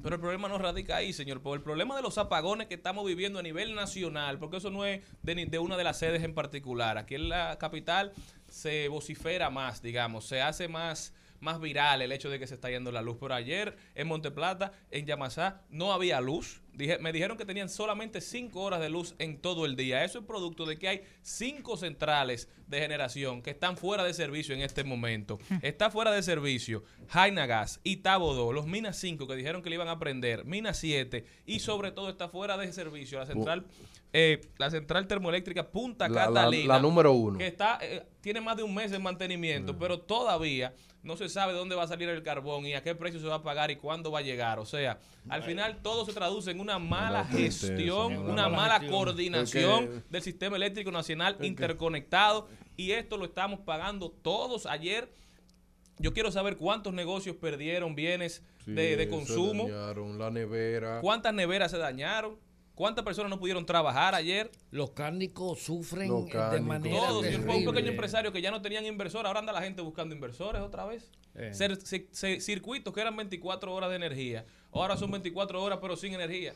B: Pero el problema no radica ahí, señor. Por el problema de los apagones que estamos viviendo a nivel nacional, porque eso no es de, de una de las sedes en particular. Aquí en la capital se vocifera más, digamos, se hace más, más viral el hecho de que se está yendo la luz. Pero ayer en Monteplata, en Yamasá, no había luz. Dije, me dijeron que tenían solamente cinco horas de luz en todo el día. Eso es producto de que hay cinco centrales de generación que están fuera de servicio en este momento. Está fuera de servicio Jaina Gas, Itabo 2, los Minas 5 que dijeron que le iban a prender, Minas 7 y sobre todo está fuera de servicio la central, eh, la central termoeléctrica Punta
E: La-
B: Catalina.
E: la número uno.
B: Que está, eh, tiene más de un mes en mantenimiento, pero todavía no se sabe dónde va a salir el carbón y a qué precio se va a pagar y cuándo va a llegar. O sea, al final todo se traduce en una mala gestión,
E: una
B: una
D: mala
B: mala
D: gestión.
B: coordinación del sistema eléctrico nacional interconectado y esto lo estamos pagando todos ayer. Yo quiero saber cuántos negocios perdieron bienes de, de consumo,
E: Se dañaron la nevera.
B: cuántas neveras se dañaron, cuántas personas no pudieron trabajar ayer.
D: Los cárnicos sufren
E: Los
D: de
E: cárnicos.
D: manera
B: Todos, señor, fue un pequeño
D: terrible.
B: empresario que ya no tenían inversor, ahora anda la gente buscando inversores otra vez.
D: Eh.
B: Cer- circuitos que eran 24 horas de energía, ahora son 24 horas pero sin energía.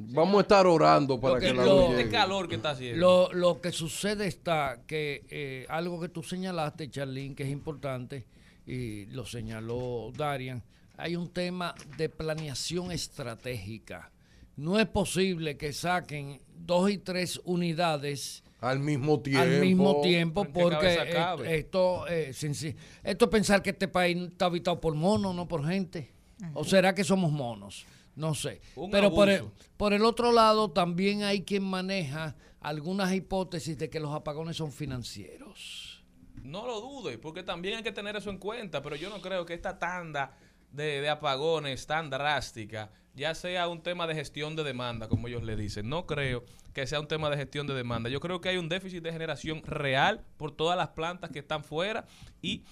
E: Vamos a estar orando para
D: Lo
E: que,
D: que
E: la
D: lo-
E: luz
B: Este calor que está haciendo.
D: Lo, lo que sucede está que eh, algo que tú señalaste, Charlene, que es importante, y lo señaló Darian, hay un tema de planeación estratégica. No es posible que saquen dos y tres unidades
E: Al mismo tiempo.
D: al mismo tiempo
B: ¿En qué
D: porque eh, esto, eh, sin- sin- esto es pensar que este país está habitado por monos, no por gente. ¿O será que somos monos? No sé.
B: Un
D: Pero por el,
B: abuso.
D: por el otro lado, también hay quien maneja algunas hipótesis de que los apagones son financieros.
B: No lo dude, porque también hay que tener eso en cuenta, pero yo no creo que esta tanda de, de apagones tan drástica ya sea un tema de gestión de demanda, como ellos le dicen. No creo que sea un tema de gestión de demanda. Yo creo que hay un déficit de generación real por todas las plantas que están fuera y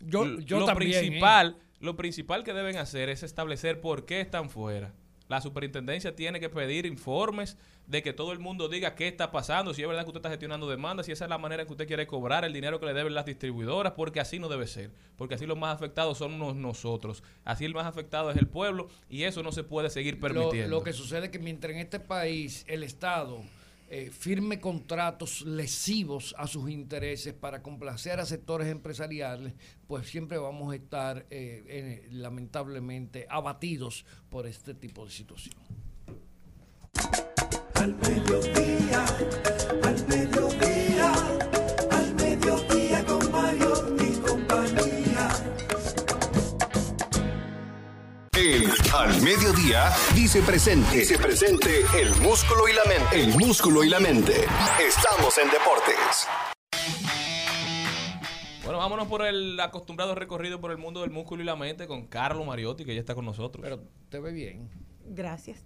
D: Yo- yo
B: lo
D: también, ¿eh?
B: principal, lo principal que deben hacer es establecer por qué están fuera. La superintendencia tiene que pedir informes de que todo el mundo diga qué está pasando, si es verdad que usted está gestionando demandas, si esa es la manera en que usted quiere cobrar el dinero que le deben las distribuidoras, porque así no debe ser, porque así los más afectados son nos- nosotros, así el más afectado es el pueblo y eso no se puede seguir
D: Lo,
B: permitiendo.
D: lo que sucede es que mientras en este país el Estado eh, firme contratos lesivos a sus intereses para complacer a sectores empresariales, pues siempre vamos a estar eh, eh, lamentablemente abatidos por este tipo de situación.
A: Al Mediodía
I: dice presente. Dice presente el músculo y la mente. El músculo y la mente. Estamos en deportes.
B: Bueno, vámonos por el acostumbrado recorrido por el mundo del músculo y la mente con Carlos Mariotti, que ya está con nosotros.
D: Pero te ve bien.
C: Gracias.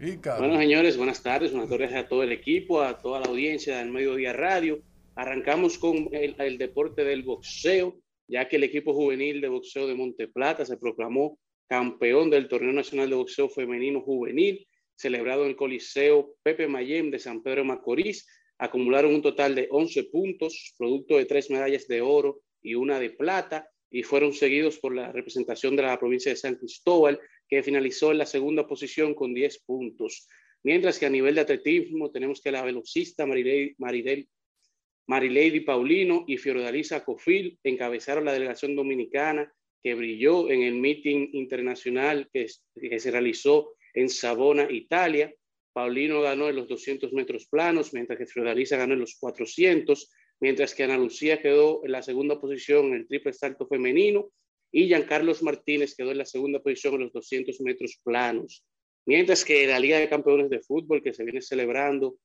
E: Y,
J: Bueno, señores, buenas tardes. Buenas tardes a todo el equipo, a toda la audiencia del Mediodía Radio. Arrancamos con el, el deporte del boxeo, ya que el equipo juvenil de boxeo de Monteplata se proclamó campeón del Torneo Nacional de Boxeo Femenino Juvenil, celebrado en el Coliseo Pepe Mayem de San Pedro Macorís. Acumularon un total de 11 puntos, producto de tres medallas de oro y una de plata, y fueron seguidos por la representación de la provincia de San Cristóbal, que finalizó en la segunda posición con 10 puntos. Mientras que a nivel de atletismo tenemos que la velocista Marilei, Marilei, Marilady Paulino y Fiordalisa Cofil encabezaron la delegación dominicana que brilló en el meeting internacional que, que se realizó en Savona, Italia. Paulino ganó en los 200 metros planos, mientras que Fiordalisa ganó en los 400, mientras que Ana Lucía quedó en la segunda posición en el triple salto femenino y Giancarlos Martínez quedó en la segunda posición en los 200 metros planos. Mientras que la Liga de Campeones de Fútbol que se viene celebrando,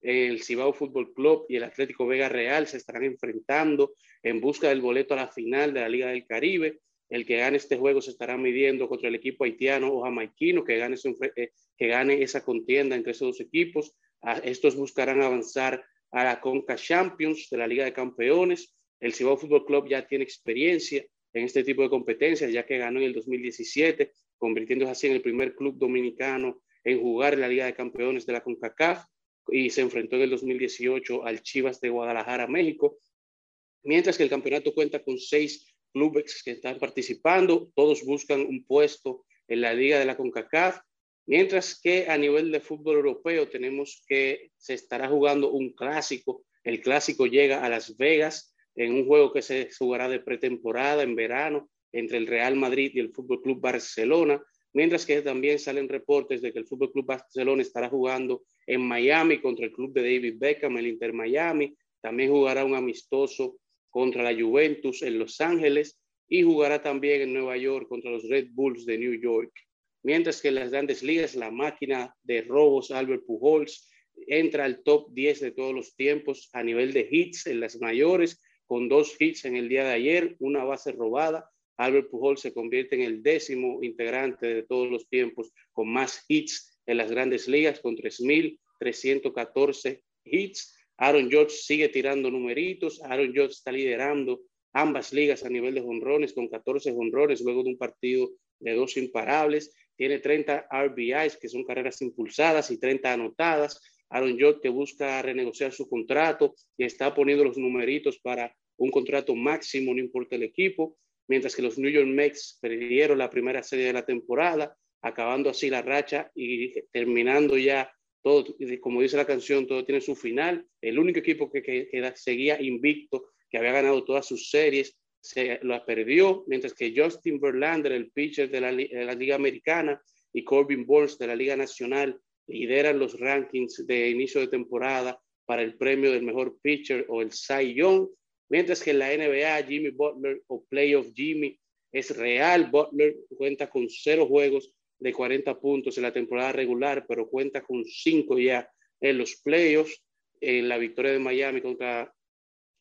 J: el Cibao Fútbol Club y el Atlético Vega Real se estarán enfrentando en busca del boleto a la final de la Liga del Caribe. El que gane este juego se estará midiendo contra el equipo haitiano o jamaiquino que gane, eh, que gane esa contienda entre esos dos equipos. A estos buscarán avanzar a la Conca Champions de la Liga de Campeones. El Cibao Fútbol Club ya tiene experiencia en este tipo de competencias, ya que ganó en el 2017, convirtiéndose así en el primer club dominicano en jugar en la Liga de Campeones de la CONCACAF y se enfrentó en el 2018 al Chivas de Guadalajara, México. Mientras que el campeonato cuenta con seis clubes que están participando, todos buscan un puesto en la Liga de la CONCACAF, mientras que a nivel de fútbol europeo tenemos que se estará jugando un clásico. El clásico llega a Las Vegas en un juego que se jugará de pretemporada en verano entre el Real Madrid y el Fútbol Club Barcelona, mientras que también salen reportes de que el Fútbol Club Barcelona estará jugando en Miami contra el club de David Beckham, el Inter Miami, también jugará un amistoso contra la Juventus en Los Ángeles y jugará también en Nueva York contra los Red Bulls de New York. Mientras que en las grandes ligas, la máquina de robos Albert Pujols entra al top 10 de todos los tiempos a nivel de hits en las mayores, con dos hits en el día de ayer, una base robada. Albert Pujols se convierte en el décimo integrante de todos los tiempos con más hits en las grandes ligas, con 3.314 hits. Aaron George sigue tirando numeritos. Aaron George está liderando ambas ligas a nivel de jonrones con 14 jonrones luego de un partido de dos imparables. Tiene 30 RBIs, que son carreras impulsadas, y 30 anotadas. Aaron George busca renegociar su contrato y está poniendo los numeritos para un contrato máximo, no importa el equipo. Mientras que los New York Mets perdieron la primera serie de la temporada, acabando así la racha y terminando ya todo, como dice la canción, todo tiene su final. El único equipo que, que, seguía invicto, que había ganado todas sus series, se la perdió, mientras que Justin Verlander, el pitcher de la, de la Liga Americana, y Corbin Burns de la Liga Nacional lideran los rankings de inicio de temporada para el premio del mejor pitcher o el Cy Young, mientras que en la NBA Jimmy Butler o Playoff Jimmy es real. Butler cuenta con cero juegos de 40 puntos en la temporada regular, pero cuenta con cinco ya en los playoffs. En la victoria de Miami contra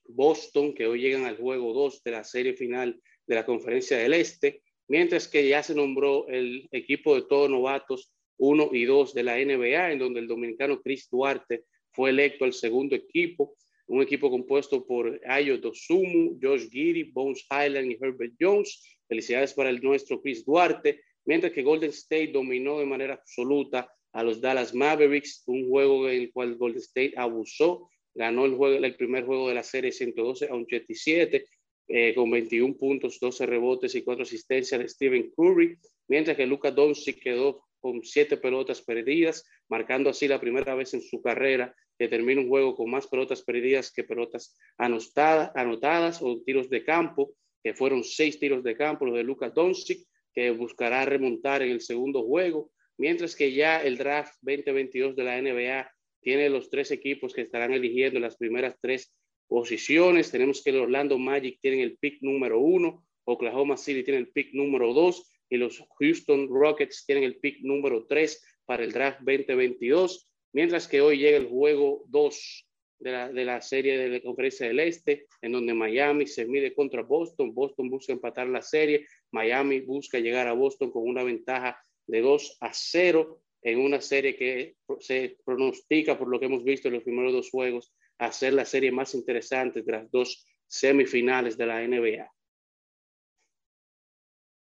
J: Boston, que hoy llegan al juego 2 de la serie final de la Conferencia del Este, mientras que ya se nombró el equipo de todos novatos 1 y 2 de la NBA, en donde el dominicano Chris Duarte fue electo al segundo equipo, un equipo compuesto por Ayo Dosumu, Josh Giri, Bones Highland y Herbert Jones. Felicidades para el nuestro Chris Duarte, mientras que Golden State dominó de manera absoluta a los Dallas Mavericks, un juego en el cual Golden State abusó, ganó el, juego, el primer juego de la serie 112 a 87, eh, con 21 puntos, 12 rebotes y 4 asistencias de Stephen Curry, mientras que Luka Doncic quedó con 7 pelotas perdidas, marcando así la primera vez en su carrera que termina un juego con más pelotas perdidas que pelotas anotadas, anotadas o tiros de campo, que fueron 6 tiros de campo, los de Luka Doncic, buscará remontar en el segundo juego, mientras que ya el draft 2022 de la NBA tiene los tres equipos que estarán eligiendo las primeras tres posiciones. Tenemos que el Orlando Magic tienen el pick número uno, Oklahoma City tiene el pick número dos y los Houston Rockets tienen el pick número tres para el draft 2022, mientras que hoy llega el juego dos de la, de la serie de la Conferencia del Este, en donde Miami se mide contra Boston. Boston busca empatar la serie. Miami busca llegar a Boston con una ventaja de 2 a 0 en una serie que se pronostica, por lo que hemos visto en los primeros dos juegos, a ser la serie más interesante de las dos semifinales de la NBA.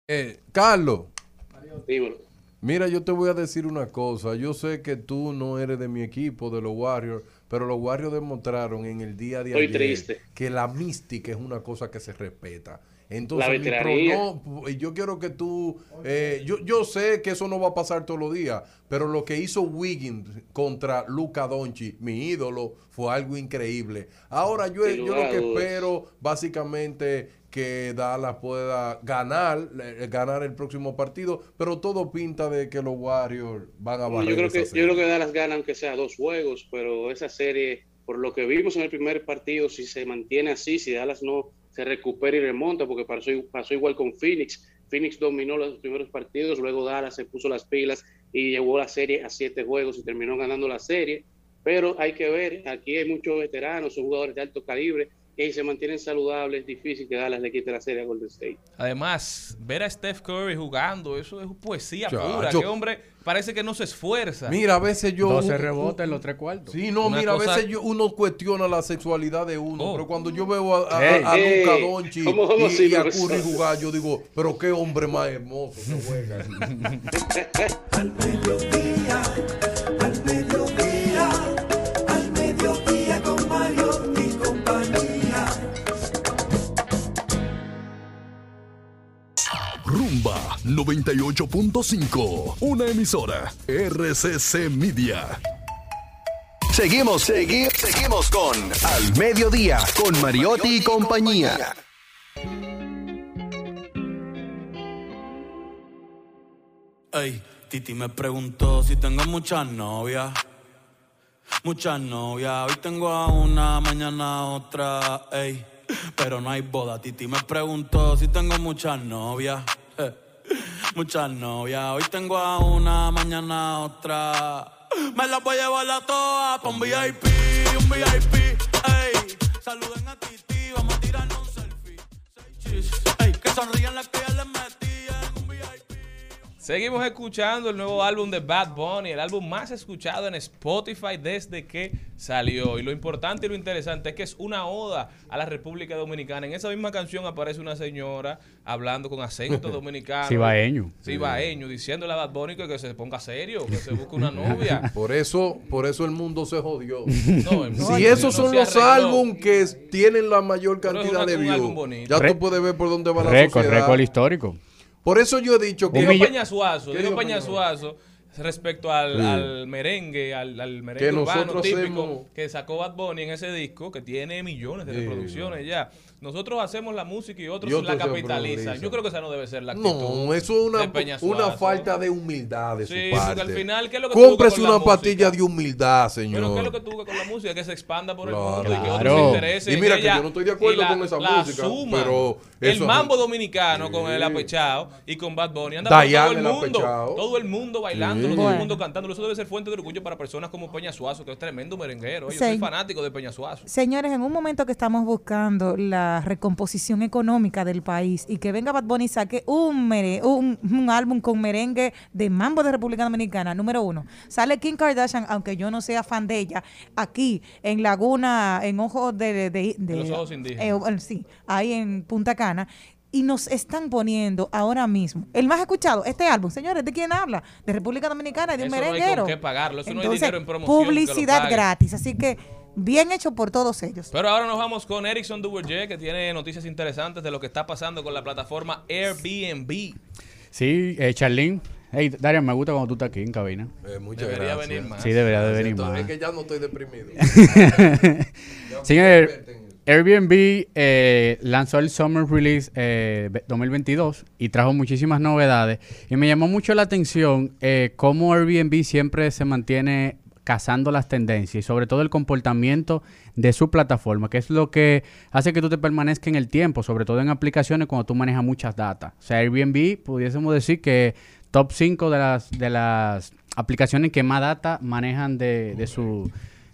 E: Eh, Carlos,
J: Dímelo.
E: mira, yo te voy a decir una cosa. Yo sé que tú no eres de mi equipo, de los Warriors, pero los Warriors demostraron en el día de
J: Estoy
E: ayer
J: triste.
E: que la mística es una cosa que se respeta. Entonces,
J: La veteranía.
E: y yo quiero que tú, eh, yo, yo sé que eso no va a pasar todos los días, pero lo que hizo Wiggins contra Luca Doncic, mi ídolo, fue algo increíble. Ahora yo, yo lo que espero básicamente que Dallas pueda ganar, eh, ganar el próximo partido, pero todo pinta de que los Warriors van a barrer
J: Yo creo, que,
E: serie.
J: yo creo que Dallas gana aunque sea dos juegos, pero esa serie, por lo que vimos en el primer partido, si se mantiene así, si Dallas no se recupera y remonta, porque pasó, igual con Phoenix. Phoenix dominó los primeros partidos, luego Dallas se puso las pilas y llevó la serie a siete juegos y terminó ganando la serie. Pero hay que ver, aquí hay muchos veteranos, son jugadores de alto calibre, que si se mantienen saludables, es difícil que Dallas le quite la serie a Golden State.
B: Además, ver a Steph Curry jugando, eso es poesía
E: Chacho.
B: pura. Que hombre parece que no se esfuerza.
E: Mira, a veces yo...
K: 12 rebotes en los tres cuartos.
E: Sí, no,
B: Una
E: mira, a veces yo- uno cuestiona la sexualidad de uno,
B: Oh.
E: pero cuando yo veo a, a,
K: Hey.
E: a Luka
J: Hey,
E: Doncic
J: ¿cómo- cómo
E: y, a? Curry jugar, yo digo, pero qué hombre más hermoso que juega.
A: Al mediodía,
H: 98.5. Una emisora. RCC Media.
I: Seguimos, seguimos, seguimos con Al Mediodía, con Mariotti y compañía.
L: Ey, Titi me preguntó si tengo muchas novias. Muchas novias. Hoy tengo a una, mañana a otra. Ey, pero no hay boda. Titi me preguntó si tengo muchas novias. Eh, Muchas novias. Hoy tengo a una, mañana otra. Me las voy a llevar a todas pa' un VIP, un VIP. Ey, saluden a Titi, vamos a tirarnos un selfie. Seis chis. Ey, que sonrían las que
B: Seguimos escuchando el nuevo álbum de Bad Bunny, el álbum más escuchado en Spotify desde que salió. Y lo importante y lo interesante es que es una oda a la República Dominicana. En esa misma canción aparece una señora hablando con acento dominicano.
K: Cibaeño.
B: Cibaeño, diciéndole a Bad Bunny que, que se ponga serio, que se busque una novia.
E: Por eso, por eso el mundo se jodió.
B: No, el mundo
E: si esos
B: no
E: son los álbumes que tienen la mayor cantidad
B: una-
E: de views, ya
K: Re-
E: tú puedes ver por dónde va la
K: Récord,
E: sociedad.
K: récord histórico.
E: Por eso yo he dicho que
B: Dijo
K: millón-
B: Peña Suazo,
E: ¿Qué
B: dijo
E: dijo
B: Peña
E: Peña
B: Suazo, respecto al,
E: Sí.
B: al merengue, al, al merengue
E: Que
B: urbano típico
E: hacemos-
B: que sacó Bad Bunny en ese disco, que tiene millones de
E: Sí,
B: reproducciones ya. Nosotros hacemos la música y otros,
E: Y otros
B: la capitalizan. Yo creo que esa no debe ser la actitud.
E: No, eso es una, una falta de humildad de
B: Sí,
E: su
B: porque
E: parte.
B: al final, ¿qué es lo que
E: Cómprese una
B: música?
E: pastilla de humildad, señor.
B: Pero ¿qué es lo que tú con la música? Que se expanda por el
E: Claro.
B: mundo y que otros se interesen
E: Y mira que
B: ella
E: yo no estoy de acuerdo
B: la-
E: con esa
B: la
E: música, pero
B: el mambo dominicano con el apechado y con Bad Bunny anda por todo el
E: el
B: mundo,
E: apechao.
B: todo el mundo bailando,
E: Sí.
B: todo el mundo cantando. Eso debe ser fuente de orgullo para personas como Peña Suazo, que es tremendo merenguero. Yo
C: Sí.
B: soy fanático de Peña Suazo.
C: Señores, en un momento que estamos buscando la recomposición económica del país y que venga Bad Bunny y saque un, mere- un, un álbum con merengue de mambo de República Dominicana, número uno. Sale Kim Kardashian, aunque yo no sea fan de ella, aquí en Laguna, en Ojos de... de, de-
B: los ojos indígenas.
C: eh, bueno, sí, ahí en Punta Cana. Y nos están poniendo ahora mismo el más escuchado, este álbum, señores, ¿de quién habla? De República Dominicana y de un
B: Eso no hay con qué pagarlo, eso no hay
C: Entonces,
B: dinero en promoción
C: Publicidad gratis, así que bien hecho por todos ellos.
B: Pero ahora nos vamos con Erickson Duverger, que tiene noticias interesantes de lo que está pasando con la plataforma Airbnb.
K: Sí, eh, Charlene. Hey, Darian, me gusta cuando tú estás aquí en cabina.
E: Eh, muchas
B: Debería
E: gracias.
B: venir más.
K: Sí, debería de venir más.
E: Es que ya no estoy deprimido.
K: Señor, Airbnb eh, lanzó el Summer Release eh, ve- 2022 y trajo muchísimas novedades. Y me llamó mucho la atención eh, cómo Airbnb siempre se mantiene cazando las tendencias y sobre todo el comportamiento de su plataforma, que es lo que hace que tú te permanezcas en el tiempo, sobre todo en aplicaciones cuando tú manejas muchas datas. O sea, Airbnb pudiésemos decir que top 5 de las, de las aplicaciones que más data manejan de, de, su,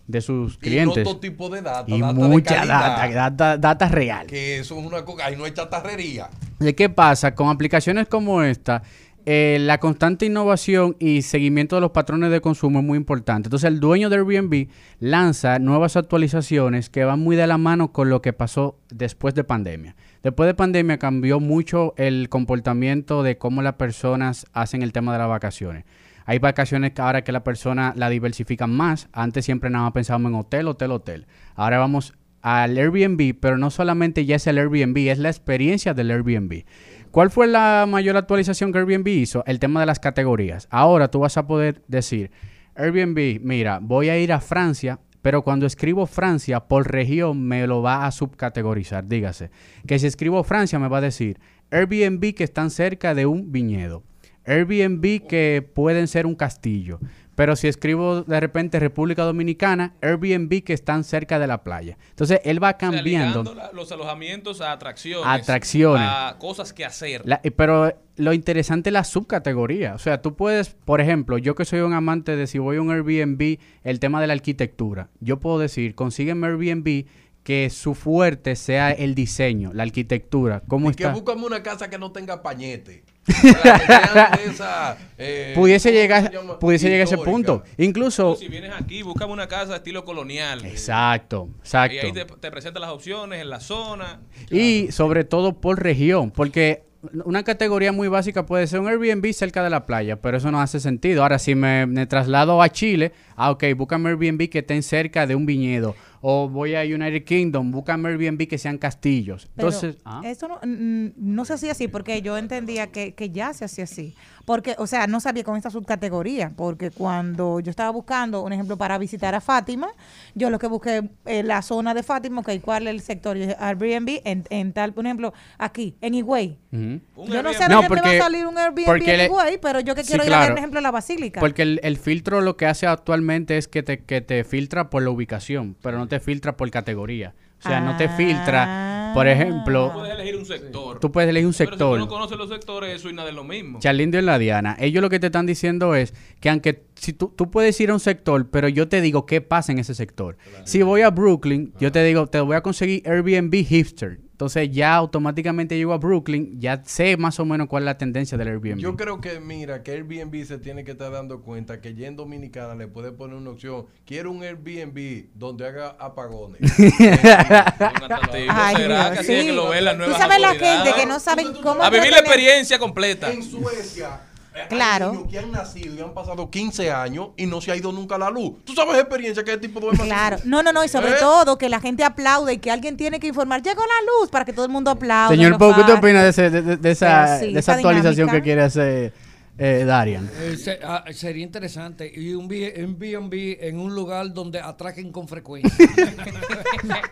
K: de sus clientes.
E: Y no todo tipo de data.
K: Y
E: data de
K: mucha
E: calidad,
K: data, data, data real.
E: Que eso es una cosa. Ahí no hay chatarrería.
K: ¿De qué pasa? Con aplicaciones como esta, eh, la constante innovación y seguimiento de los patrones de consumo es muy importante. Entonces, el dueño de Airbnb lanza nuevas actualizaciones que van muy de la mano con lo que pasó después de pandemia. Después de pandemia cambió mucho el comportamiento de cómo las personas hacen el tema de las vacaciones. Hay vacaciones ahora que la persona la diversifican más. Antes siempre nada más pensábamos en hotel, hotel, hotel. Ahora vamos al Airbnb, pero no solamente ya es el Airbnb, es la experiencia del Airbnb. ¿Cuál fue la mayor actualización que Airbnb hizo? El tema de las categorías. Ahora tú vas a poder decir, Airbnb, mira, voy a ir a Francia, pero cuando escribo Francia por región me lo va a subcategorizar. Dígase, que si escribo Francia me va a decir Airbnb que están cerca de un viñedo. Airbnb que pueden ser un castillo. Pero si escribo de repente República Dominicana, Airbnb que están cerca de la playa. Entonces él va
B: O sea,
K: cambiando.
B: la- los alojamientos a atracciones.
K: Atracciones.
B: A cosas que hacer.
K: La- eh, pero lo interesante es la subcategoría. O sea, tú puedes, por ejemplo, yo que soy un amante de si voy a un Airbnb, el tema de la arquitectura. Yo puedo decir, consígueme Airbnb que su fuerte sea el diseño, la arquitectura. ¿Cómo
E: Y que
K: está?
E: búscame una casa que no tenga pañete. Eh,
K: Pudiese
E: ¿cómo se
K: llegar, pudiese llegar a ese punto. Incluso...
B: Si vienes aquí, búscame una casa de estilo colonial.
K: Exacto,
B: Y
K: exacto.
B: ahí te, te presentan las opciones en la zona.
K: Y sobre todo por región, porque una categoría muy básica puede ser un Airbnb cerca de la playa, pero eso no hace sentido. Ahora, si me, me traslado a Chile, ah, ok, búscame Airbnb que estén cerca de un viñedo. O voy a United Kingdom, búscame Airbnb que sean castillos.
C: Pero
K: Entonces, ah,
C: Eso no, no se hacía así porque yo entendía que, que ya se hacía así. Porque, o sea, no sabía con esta subcategoría. Porque cuando yo estaba buscando, un ejemplo, para visitar a Fátima, yo lo que busqué en la zona de Fátima, ok, ¿cuál es el sector? Yo dije, Airbnb en, en tal, por ejemplo, aquí, en Higüey.
K: ujú.
C: Yo no sé
K: No,
C: de qué me
K: porque-
C: va a salir un Airbnb en Higüey, pero yo que
K: Sí,
C: quiero ir a ver, por ejemplo, la Basílica.
K: Porque el, el filtro lo que hace actualmente es que te, que te filtra por la ubicación, pero no te filtra por categoría. O sea, no te filtra, por ejemplo,
B: Puedes elegir un sector.
K: tú puedes elegir un
B: Pero si
K: sector.
B: tú no conoces los sectores, eso y nada es lo mismo.
K: Charlindo y la Diana, ellos lo que te están diciendo es que aunque si tú, tú puedes ir a un sector, pero yo te digo qué pasa en ese sector. Si voy a Brooklyn, yo te digo, te voy a conseguir Airbnb hipster. Entonces ya automáticamente llego a Brooklyn, ya sé más o menos cuál es la tendencia del Airbnb.
E: Yo creo que, mira, que Airbnb se tiene que estar dando cuenta que ya en Dominicana le puede poner una opción. Quiero un Airbnb donde haga apagones.
C: Ay,
B: será que así es
C: sí.
B: que lo ven las
C: Tú
B: nuevas
C: sabes la gente que no saben cómo
B: A vivir la experiencia completa.
E: En Suecia. Eh,
C: Claro.
E: Hay niños que han nacido y han pasado 15 años y no se ha ido nunca la luz. ¿Tú sabes la experiencia que ese tipo así?
C: Claro, no, no, no, y sobre
E: ¿Eh?
C: todo que la gente aplaude y que alguien tiene que informar, llegó la luz para que todo el mundo aplaude.
K: Señor Pau, ¿qué te opinas de, ese- de- de- de esa,
C: Pero sí,
K: de esa
C: esa
K: actualización
C: dinámica.
K: que quiere hacer eh, Darian.
D: Eh, se- ah, sería interesante. Y un B&B en un lugar donde atraquen con frecuencia.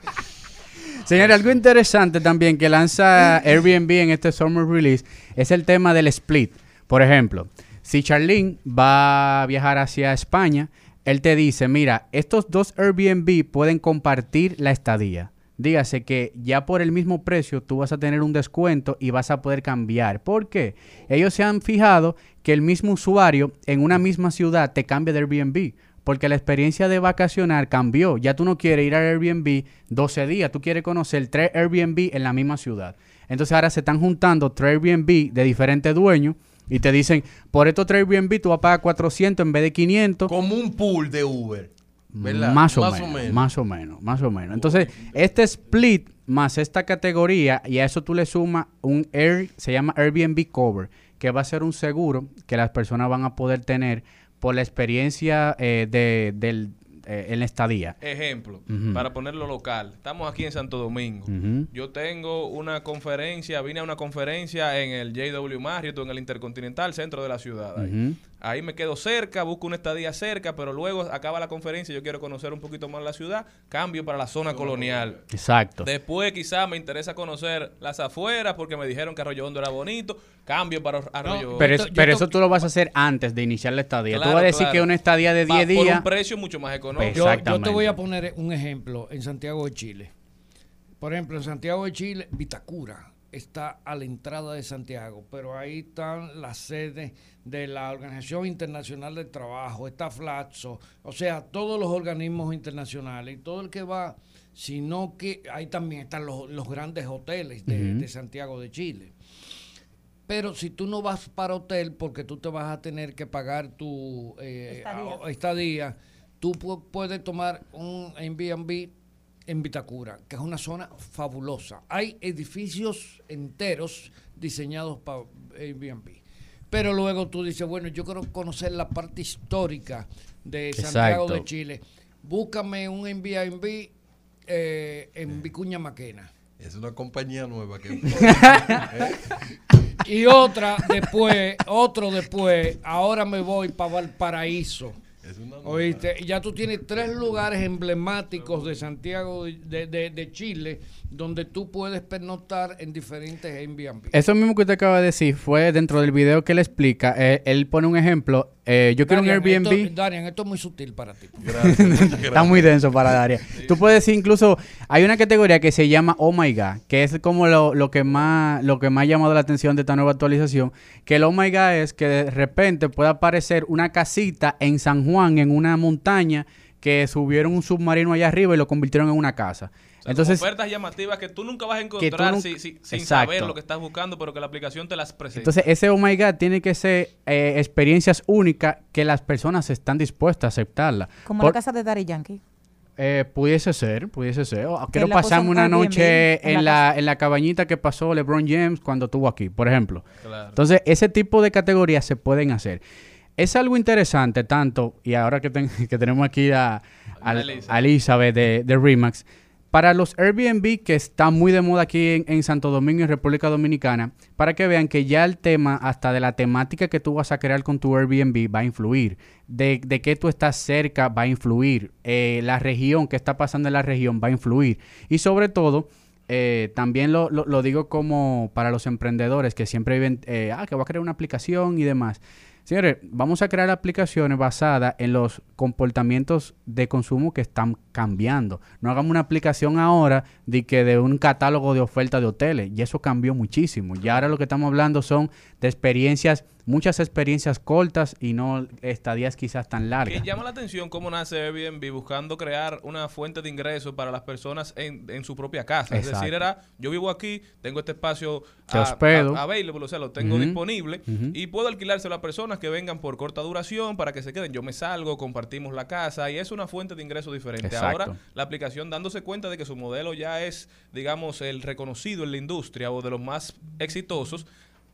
K: Señores, algo interesante también que lanza Airbnb en este Summer Release es el tema del split. Por ejemplo, si Charlene va a viajar hacia España, él te dice, mira, estos dos Airbnb pueden compartir la estadía. Dígase que ya por el mismo precio tú vas a tener un descuento y vas a poder cambiar. ¿Por qué? Ellos se han fijado que el mismo usuario en una misma ciudad te cambia de Airbnb. Porque la experiencia de vacacionar cambió. Ya tú no quieres ir al Airbnb 12 días, tú quieres conocer tres Airbnb en la misma ciudad. Entonces ahora se están juntando tres Airbnb de diferentes dueños y te dicen, por estos tres Airbnb tú vas a pagar 400 en vez de 500.
E: Como un pool de Uber. ¿verdad?
K: Más, o, menos, más o menos, más o menos. Entonces, este split más esta categoría, y a eso tú le sumas un Air, se llama Airbnb Cover, que va a ser un seguro que las personas van a poder tener por la experiencia eh, de, del, eh, en la estadía.
B: Ejemplo, para ponerlo local. Estamos aquí en Santo Domingo. Yo tengo una conferencia, vine a una conferencia en el JW Marriott, en el Intercontinental, centro de la ciudad. ahí. Ahí me quedo cerca, busco una estadía cerca, pero luego acaba la conferencia, yo quiero conocer un poquito más la ciudad, cambio para la zona colonial.
K: Exacto.
B: Después quizás me interesa conocer las afueras porque me dijeron que Arroyo Hondo era bonito, cambio para Arroyo Hondo.
K: Pero, es- pero eso tú lo vas a hacer antes de iniciar la estadía. tú vas a decir
B: claro.
K: que una estadía de
B: Va
K: 10
B: Por
K: días...
B: un precio mucho más económico.
D: Yo- Yo, te voy a poner un ejemplo en Santiago de Chile. Por ejemplo, en Santiago de Chile, Vitacura está a la entrada de Santiago, pero ahí están las sedes de la Organización Internacional del Trabajo, está Flaxo, o sea, todos los organismos internacionales y todo el que va, sino que ahí también están los, los grandes hoteles de, de Santiago de Chile. Pero si tú no vas para hotel porque tú te vas a tener que pagar tu eh,
C: Estadía.
D: a- estadía, tú pu- puedes tomar un Airbnb en Vitacura, que es una zona fabulosa. Hay edificios enteros diseñados para Airbnb. Pero luego tú dices, bueno, yo quiero conocer la parte histórica de Santiago
K: Exacto.
D: de Chile. Búscame un Airbnb eh, en Vicuña Maquena.
E: Es una compañía nueva que...
D: Y otra después, otro después, ahora me voy para Valparaíso. Oíste, Y ya tú tienes tres lugares emblemáticos de Santiago de, de- de Chile donde tú puedes pernoctar en diferentes Airbnb.
K: Eso mismo que usted acaba de decir fue dentro del video que él explica. eh, él pone un ejemplo. Eh, yo quiero un
D: Darian,
K: Airbnb.
D: Esto, Darian, esto es muy sutil para ti.
K: Está muy denso para Daria. Tú puedes decir incluso, hay una categoría que se llama Oh My God, que es como lo, lo que más lo que más ha llamado la atención de esta nueva actualización, que el Oh My God es que de repente puede aparecer una casita en San Juan, en una montaña, que subieron un submarino allá arriba y lo convirtieron en una casa.
B: Sea,
K: Entonces,
B: ofertas llamativas que tú nunca vas a encontrar
K: nunca-
B: si- si- sin
K: Exacto.
B: saber lo que estás buscando, pero que la aplicación te las presenta.
K: Entonces, ese Oh My God tiene que ser eh, experiencias únicas que las personas están dispuestas a aceptarla.
C: Como
K: Por-
C: la casa de Daddy Yankee.
K: Eh, pudiese ser, pudiese ser. O,
C: Que
K: quiero pasarme una noche
C: en
K: en
C: la
K: la, en la cabañita que pasó LeBron James cuando estuvo aquí, por ejemplo.
B: Claro.
K: Entonces, ese tipo de categorías se pueden hacer. Es algo interesante, tanto, y ahora que, ten- que tenemos aquí a, a-
B: Elizabeth.
K: a Elizabeth de, de Remax, para los Airbnb que está muy de moda aquí en, Santo Domingo en República Dominicana, para que vean que ya el tema, hasta de la temática que tú vas a crear con tu Airbnb, va a influir. De, de que tú estás cerca, va a influir. Eh, la región, que está pasando en la región, va a influir. Y sobre todo, eh, también lo, lo- lo digo como para los emprendedores que siempre viven, eh, ah, que voy a crear una aplicación y demás. Señores, vamos a crear aplicaciones basadas en los comportamientos de consumo que están cambiando. No hagamos una aplicación ahora de que de un catálogo de ofertas de hoteles. Y eso cambió muchísimo. Y ahora lo que estamos hablando son de experiencias, muchas experiencias cortas y no estadías quizás tan
B: Que
K: largas.
B: llama la atención cómo nace Airbnb buscando crear una fuente de ingresos para las personas en, en su propia casa. Es decir, era, yo vivo aquí, tengo este espacio a-
K: hospedo.
B: a- available, o sea, lo tengo disponible y puedo alquilárselo a personas que vengan por corta duración para que se queden. Yo me salgo, compartimos la casa y es una fuente de ingresos diferente.
K: Exacto.
B: Ahora, la aplicación dándose cuenta de que su modelo ya es, digamos, el reconocido en la industria o de los más exitosos,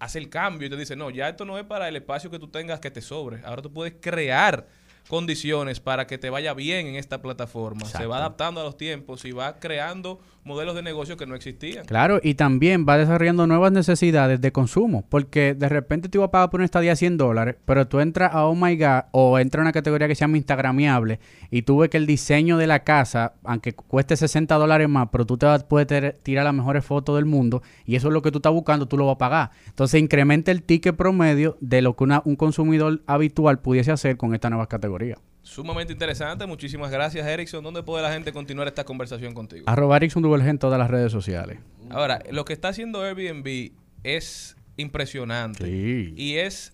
B: hace el cambio y te dice, no, ya esto no es para el espacio que tú tengas que te sobre. Ahora tú puedes crear condiciones para que te vaya bien en esta plataforma. Se va adaptando a los tiempos y va creando modelos de negocio que no existían.
K: Claro, y también va desarrollando nuevas necesidades de consumo, porque de repente te iba a pagar por una estadía 100 dólares, pero tú entras a Oh My God o entras a una categoría que se llama Instagramiable y tú ves que el diseño de la casa, aunque cueste 60 dólares más, pero tú te vas ter- tirar las mejores fotos del mundo y eso es lo que tú estás buscando, tú lo vas a pagar. Entonces incrementa el ticket promedio de lo que una- un consumidor habitual pudiese hacer con esta nueva categoría.
B: Sumamente interesante. Muchísimas gracias, Erickson. ¿Dónde puede la gente continuar esta conversación contigo?
K: Arroba Erickson en todas las redes sociales.
B: Ahora, lo que está haciendo Airbnb es impresionante. Y es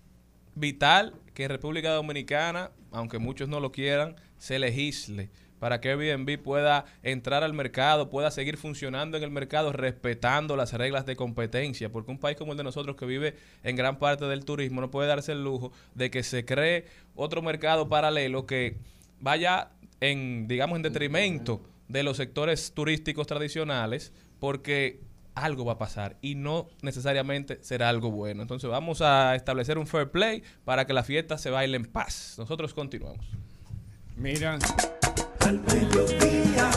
B: vital que en República Dominicana, aunque muchos no lo quieran, se legisle para que Airbnb pueda entrar al mercado, pueda seguir funcionando en el mercado respetando las reglas de competencia, porque un país como el de nosotros que vive en gran parte del turismo no puede darse el lujo de que se cree otro mercado paralelo que vaya en, digamos, en detrimento de los sectores turísticos tradicionales, porque algo va a pasar y no necesariamente será algo bueno. Entonces vamos a establecer un fair play para que la fiesta se baile en paz. Nosotros continuamos.
D: Mira.
A: Al mediodía,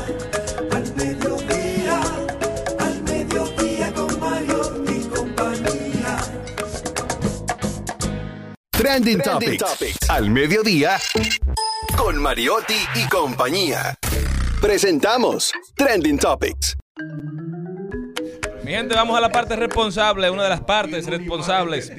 A: al mediodía, al mediodía con Mario y compañía.
I: Trending, Topics. Al mediodía con Mariotti y compañía. Presentamos Trending Topics.
B: Gente, vamos a la parte responsable, una de las partes responsables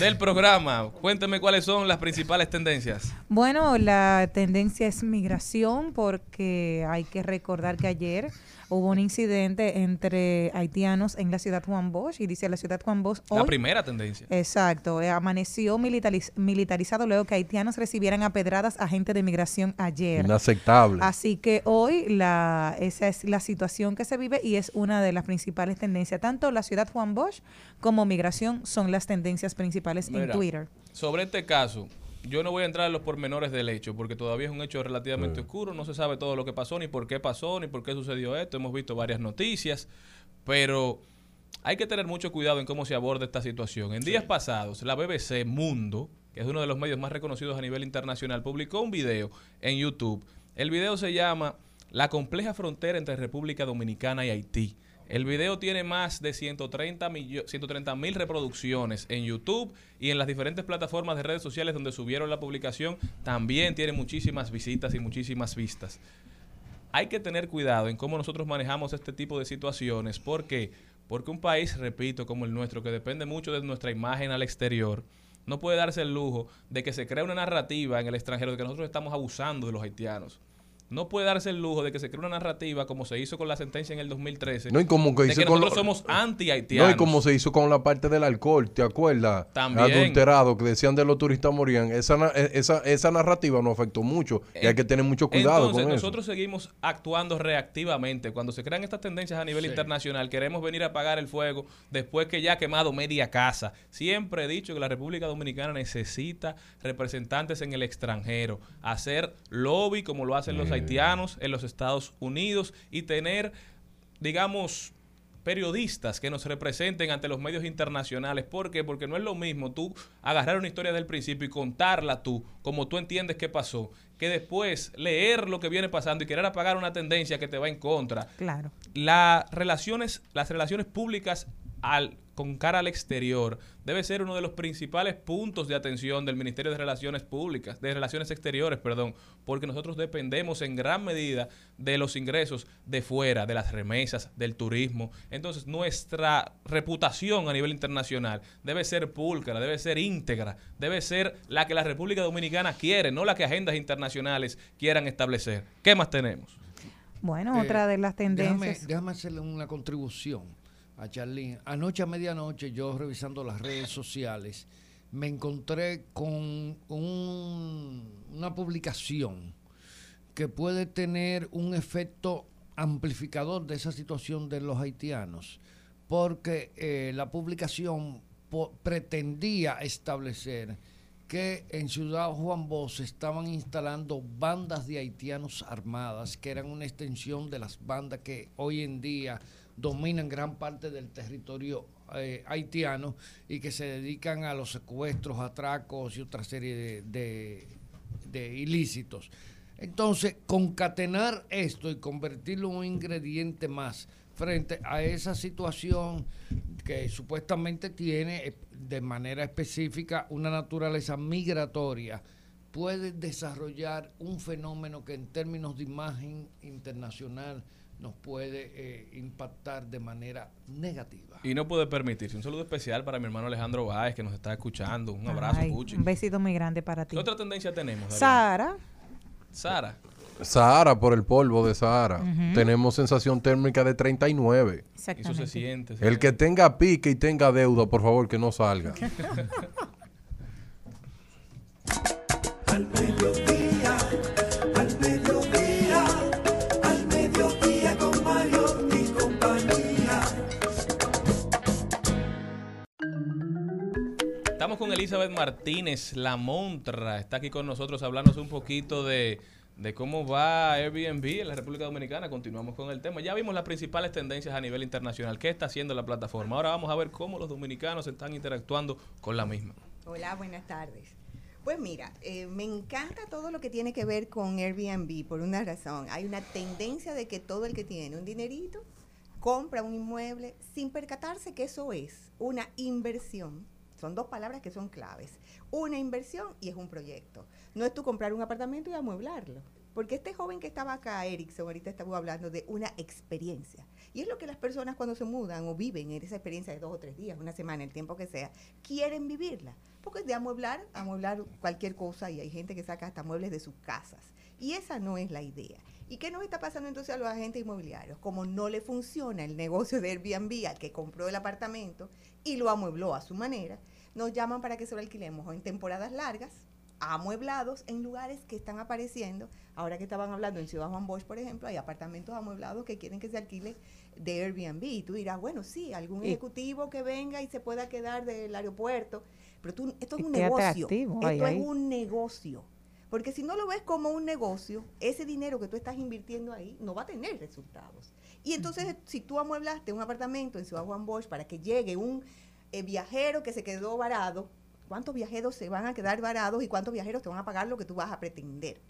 B: del programa. Cuénteme cuáles son las principales tendencias.
C: Bueno, la tendencia es migración porque hay que recordar que ayer hubo un incidente entre haitianos en la ciudad Juan Bosch y dice la ciudad Juan Bosch hoy...
B: La primera tendencia.
C: Exacto, eh, amaneció militariz- militarizado luego que haitianos recibieran a pedradas a gente de migración ayer.
E: Inaceptable.
C: Así que hoy la, esa es la situación que se vive y es una de las principales tendencias. Tanto la ciudad Juan Bosch como migración son las tendencias principales en Twitter.
B: Sobre este caso, yo no voy a entrar en los pormenores del hecho, porque todavía es un hecho relativamente
E: Mm.
B: oscuro, no se sabe todo lo que pasó, ni por qué pasó, ni por qué sucedió esto, hemos visto varias noticias, pero hay que tener mucho cuidado en cómo se aborda esta situación. En días pasados, la BBC Mundo, que es uno de los medios más reconocidos a nivel internacional, publicó un video en YouTube. El video se llama La compleja frontera entre República Dominicana y Haití. El video tiene más de 130 mil reproducciones en YouTube y en las diferentes plataformas de redes sociales donde subieron la publicación también tiene muchísimas visitas y muchísimas vistas. Hay que tener cuidado en cómo nosotros manejamos este tipo de situaciones. ¿Por qué? Porque un país, repito, como el nuestro, que depende mucho de nuestra imagen al exterior, no puede darse el lujo de que se crea una narrativa en el extranjero de que nosotros estamos abusando de los haitianos. No puede darse el lujo de que se cree una narrativa como se hizo con la sentencia en el 2013.
E: No, y como que
B: de
E: hizo
B: que
E: con
B: nosotros
E: lo-
B: somos anti-haitianos.
E: No, y como se hizo con la parte del alcohol, ¿te acuerdas?
B: También.
E: Adulterado, que decían de los turistas morían. Esa, eh, esa, esa narrativa nos afectó mucho y hay que tener mucho cuidado
B: Entonces,
E: con eso.
B: nosotros seguimos actuando reactivamente. Cuando se crean estas tendencias a nivel
E: Sí.
B: internacional, queremos venir a apagar el fuego después que ya ha quemado media casa. Siempre he dicho que la República Dominicana necesita representantes en el extranjero, hacer lobby como lo hacen los haitianos en los Estados Unidos y tener, digamos, periodistas que nos representen ante los medios internacionales. ¿Por qué? Porque no es lo mismo tú agarrar una historia del principio y contarla tú, como tú entiendes que pasó, que después leer lo que viene pasando y querer apagar una tendencia que te va en contra.
C: Claro.
B: Las relaciones, las relaciones públicas al, con cara al exterior debe ser uno de los principales puntos de atención del Ministerio de Relaciones Públicas, de Relaciones Exteriores, perdón, porque nosotros dependemos en gran medida de los ingresos de fuera, de las remesas, del turismo. Entonces, nuestra reputación a nivel internacional debe ser púlcara, debe ser íntegra, debe ser la que la República Dominicana quiere, no la que agendas internacionales quieran establecer. ¿Qué más tenemos?
C: Bueno,
D: Eh,
C: otra de las tendencias.
D: Déjame, déjame hacerle una contribución a Charlene. Anoche a medianoche, yo revisando las redes sociales, me encontré con un- una publicación que puede tener un efecto amplificador de esa situación de los haitianos, porque eh, la publicación pretendía establecer que en Ciudad Juan Bosch estaban instalando bandas de haitianos armadas, que eran una extensión de las bandas que hoy en día dominan gran parte del territorio eh, haitiano y que se dedican a los secuestros, atracos y otra serie de, de- ilícitos. Entonces, concatenar esto y convertirlo en un ingrediente más frente a esa situación que supuestamente tiene eh, de manera específica una naturaleza migratoria, puede desarrollar un fenómeno que en términos de imagen internacional nos puede eh, impactar de manera negativa.
B: Y no puede permitirse. Un saludo especial para mi hermano Alejandro Báez, que nos está escuchando. Un abrazo,
C: Ay,
B: Puchi.
C: un besito muy grande para ti.
B: ¿Qué otra tendencia tenemos? Darío?
C: Sara,
B: Sara.
E: Sahara, por el polvo de Sahara.
C: Ujú.
E: Tenemos sensación térmica de 39.
B: Eso se siente.
E: El que tenga pique y tenga deuda, por favor, que no salga.
A: Con
B: Elizabeth Martínez, la montra. Está aquí con nosotros hablándonos un poquito de, de cómo va Airbnb en la República Dominicana. Continuamos con el tema. Ya vimos las principales tendencias a nivel internacional. ¿Qué está haciendo la plataforma? Ahora vamos a ver cómo los dominicanos están interactuando con la misma.
M: Hola, buenas tardes. Pues mira, eh, me encanta todo lo que tiene que ver con Airbnb por una razón. Hay una tendencia de que todo el que tiene un dinerito compra un inmueble sin percatarse que eso es una inversión. Son dos palabras que son claves. Una inversión y es un proyecto. No es tú comprar un apartamento y amueblarlo. Porque este joven que estaba acá, Erickson, ahorita estaba hablando de una experiencia. Y es lo que las personas cuando se mudan o viven en esa experiencia de dos o tres días, una semana, el tiempo que sea, quieren vivirla. Porque de amueblar, amueblar cualquier cosa y hay gente que saca hasta muebles de sus casas. Y esa no es la idea. ¿Y qué nos está pasando entonces a los agentes inmobiliarios? Como no le funciona el negocio de Airbnb al que compró el apartamento y lo amuebló a su manera, nos llaman para que se lo alquilemos o en temporadas largas, amueblados en lugares que están apareciendo. Ahora que estaban hablando en Ciudad Juan Bosch, por ejemplo, hay apartamentos amueblados que quieren que se alquile de Airbnb. Y tú dirás, bueno, sí, algún ejecutivo que venga y se pueda quedar del aeropuerto. Pero tú, esto es
C: Y
M: un negocio. Esto es
C: ahí.
M: un negocio. Porque si no lo ves como un negocio, ese dinero que tú estás invirtiendo ahí no va a tener resultados. Y entonces, si tú amueblaste un apartamento en Ciudad Juan Bosch para que llegue un eh, viajero que se quedó varado, ¿cuántos viajeros se van a quedar varados y cuántos viajeros te van a pagar lo que tú vas a pretender?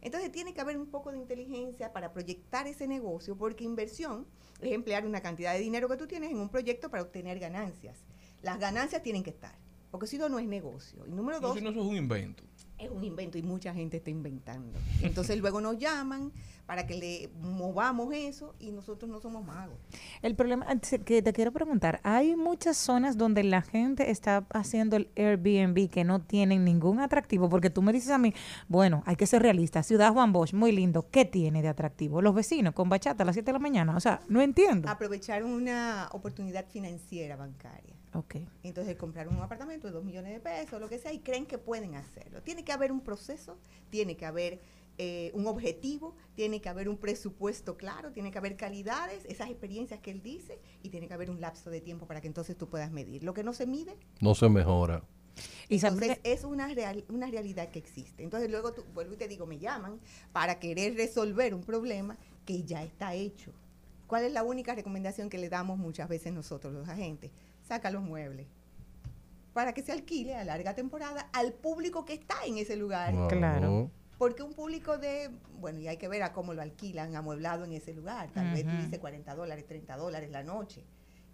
M: Entonces tiene que haber un poco de inteligencia para proyectar ese negocio, porque inversión es emplear una cantidad de dinero que tú tienes en un proyecto para obtener ganancias. Las ganancias tienen que estar, porque si no, no es negocio. Y número dos,
B: si no, eso es un invento.
M: Es un invento y mucha gente está inventando. Entonces luego nos llaman para que le movamos eso y nosotros no somos magos.
C: El problema que te quiero preguntar, hay muchas zonas donde la gente está haciendo el Airbnb que no tienen ningún atractivo, porque tú me dices a mí, bueno, hay que ser realista, Ciudad Juan Bosch, muy lindo, ¿qué tiene de atractivo? Los vecinos con bachata a las 7 de la mañana, o sea, no entiendo.
M: Aprovechar una oportunidad financiera bancaria.
C: Ok.
M: Entonces comprar un apartamento de 2 millones de pesos, lo que sea, y creen que pueden hacerlo. Tiene que haber un proceso, tiene que haber eh, un objetivo, tiene que haber un presupuesto claro, tiene que haber calidades, esas experiencias que él dice, y tiene que haber un lapso de tiempo para que entonces tú puedas medir. Lo que no se mide,
E: No se mejora.
M: Entonces es una, real, una realidad que existe. Entonces luego tú, vuelvo y te digo, me llaman para querer resolver un problema que ya está hecho. ¿Cuál es la única recomendación que le damos muchas veces nosotros los agentes? Saca los muebles para que se alquile a larga temporada al público que está en ese lugar.
C: Claro.
M: Porque un público de, bueno, y hay que ver a cómo lo alquilan amueblado en ese lugar. Tal vez tú dices 40 dólares, 30 dólares la noche.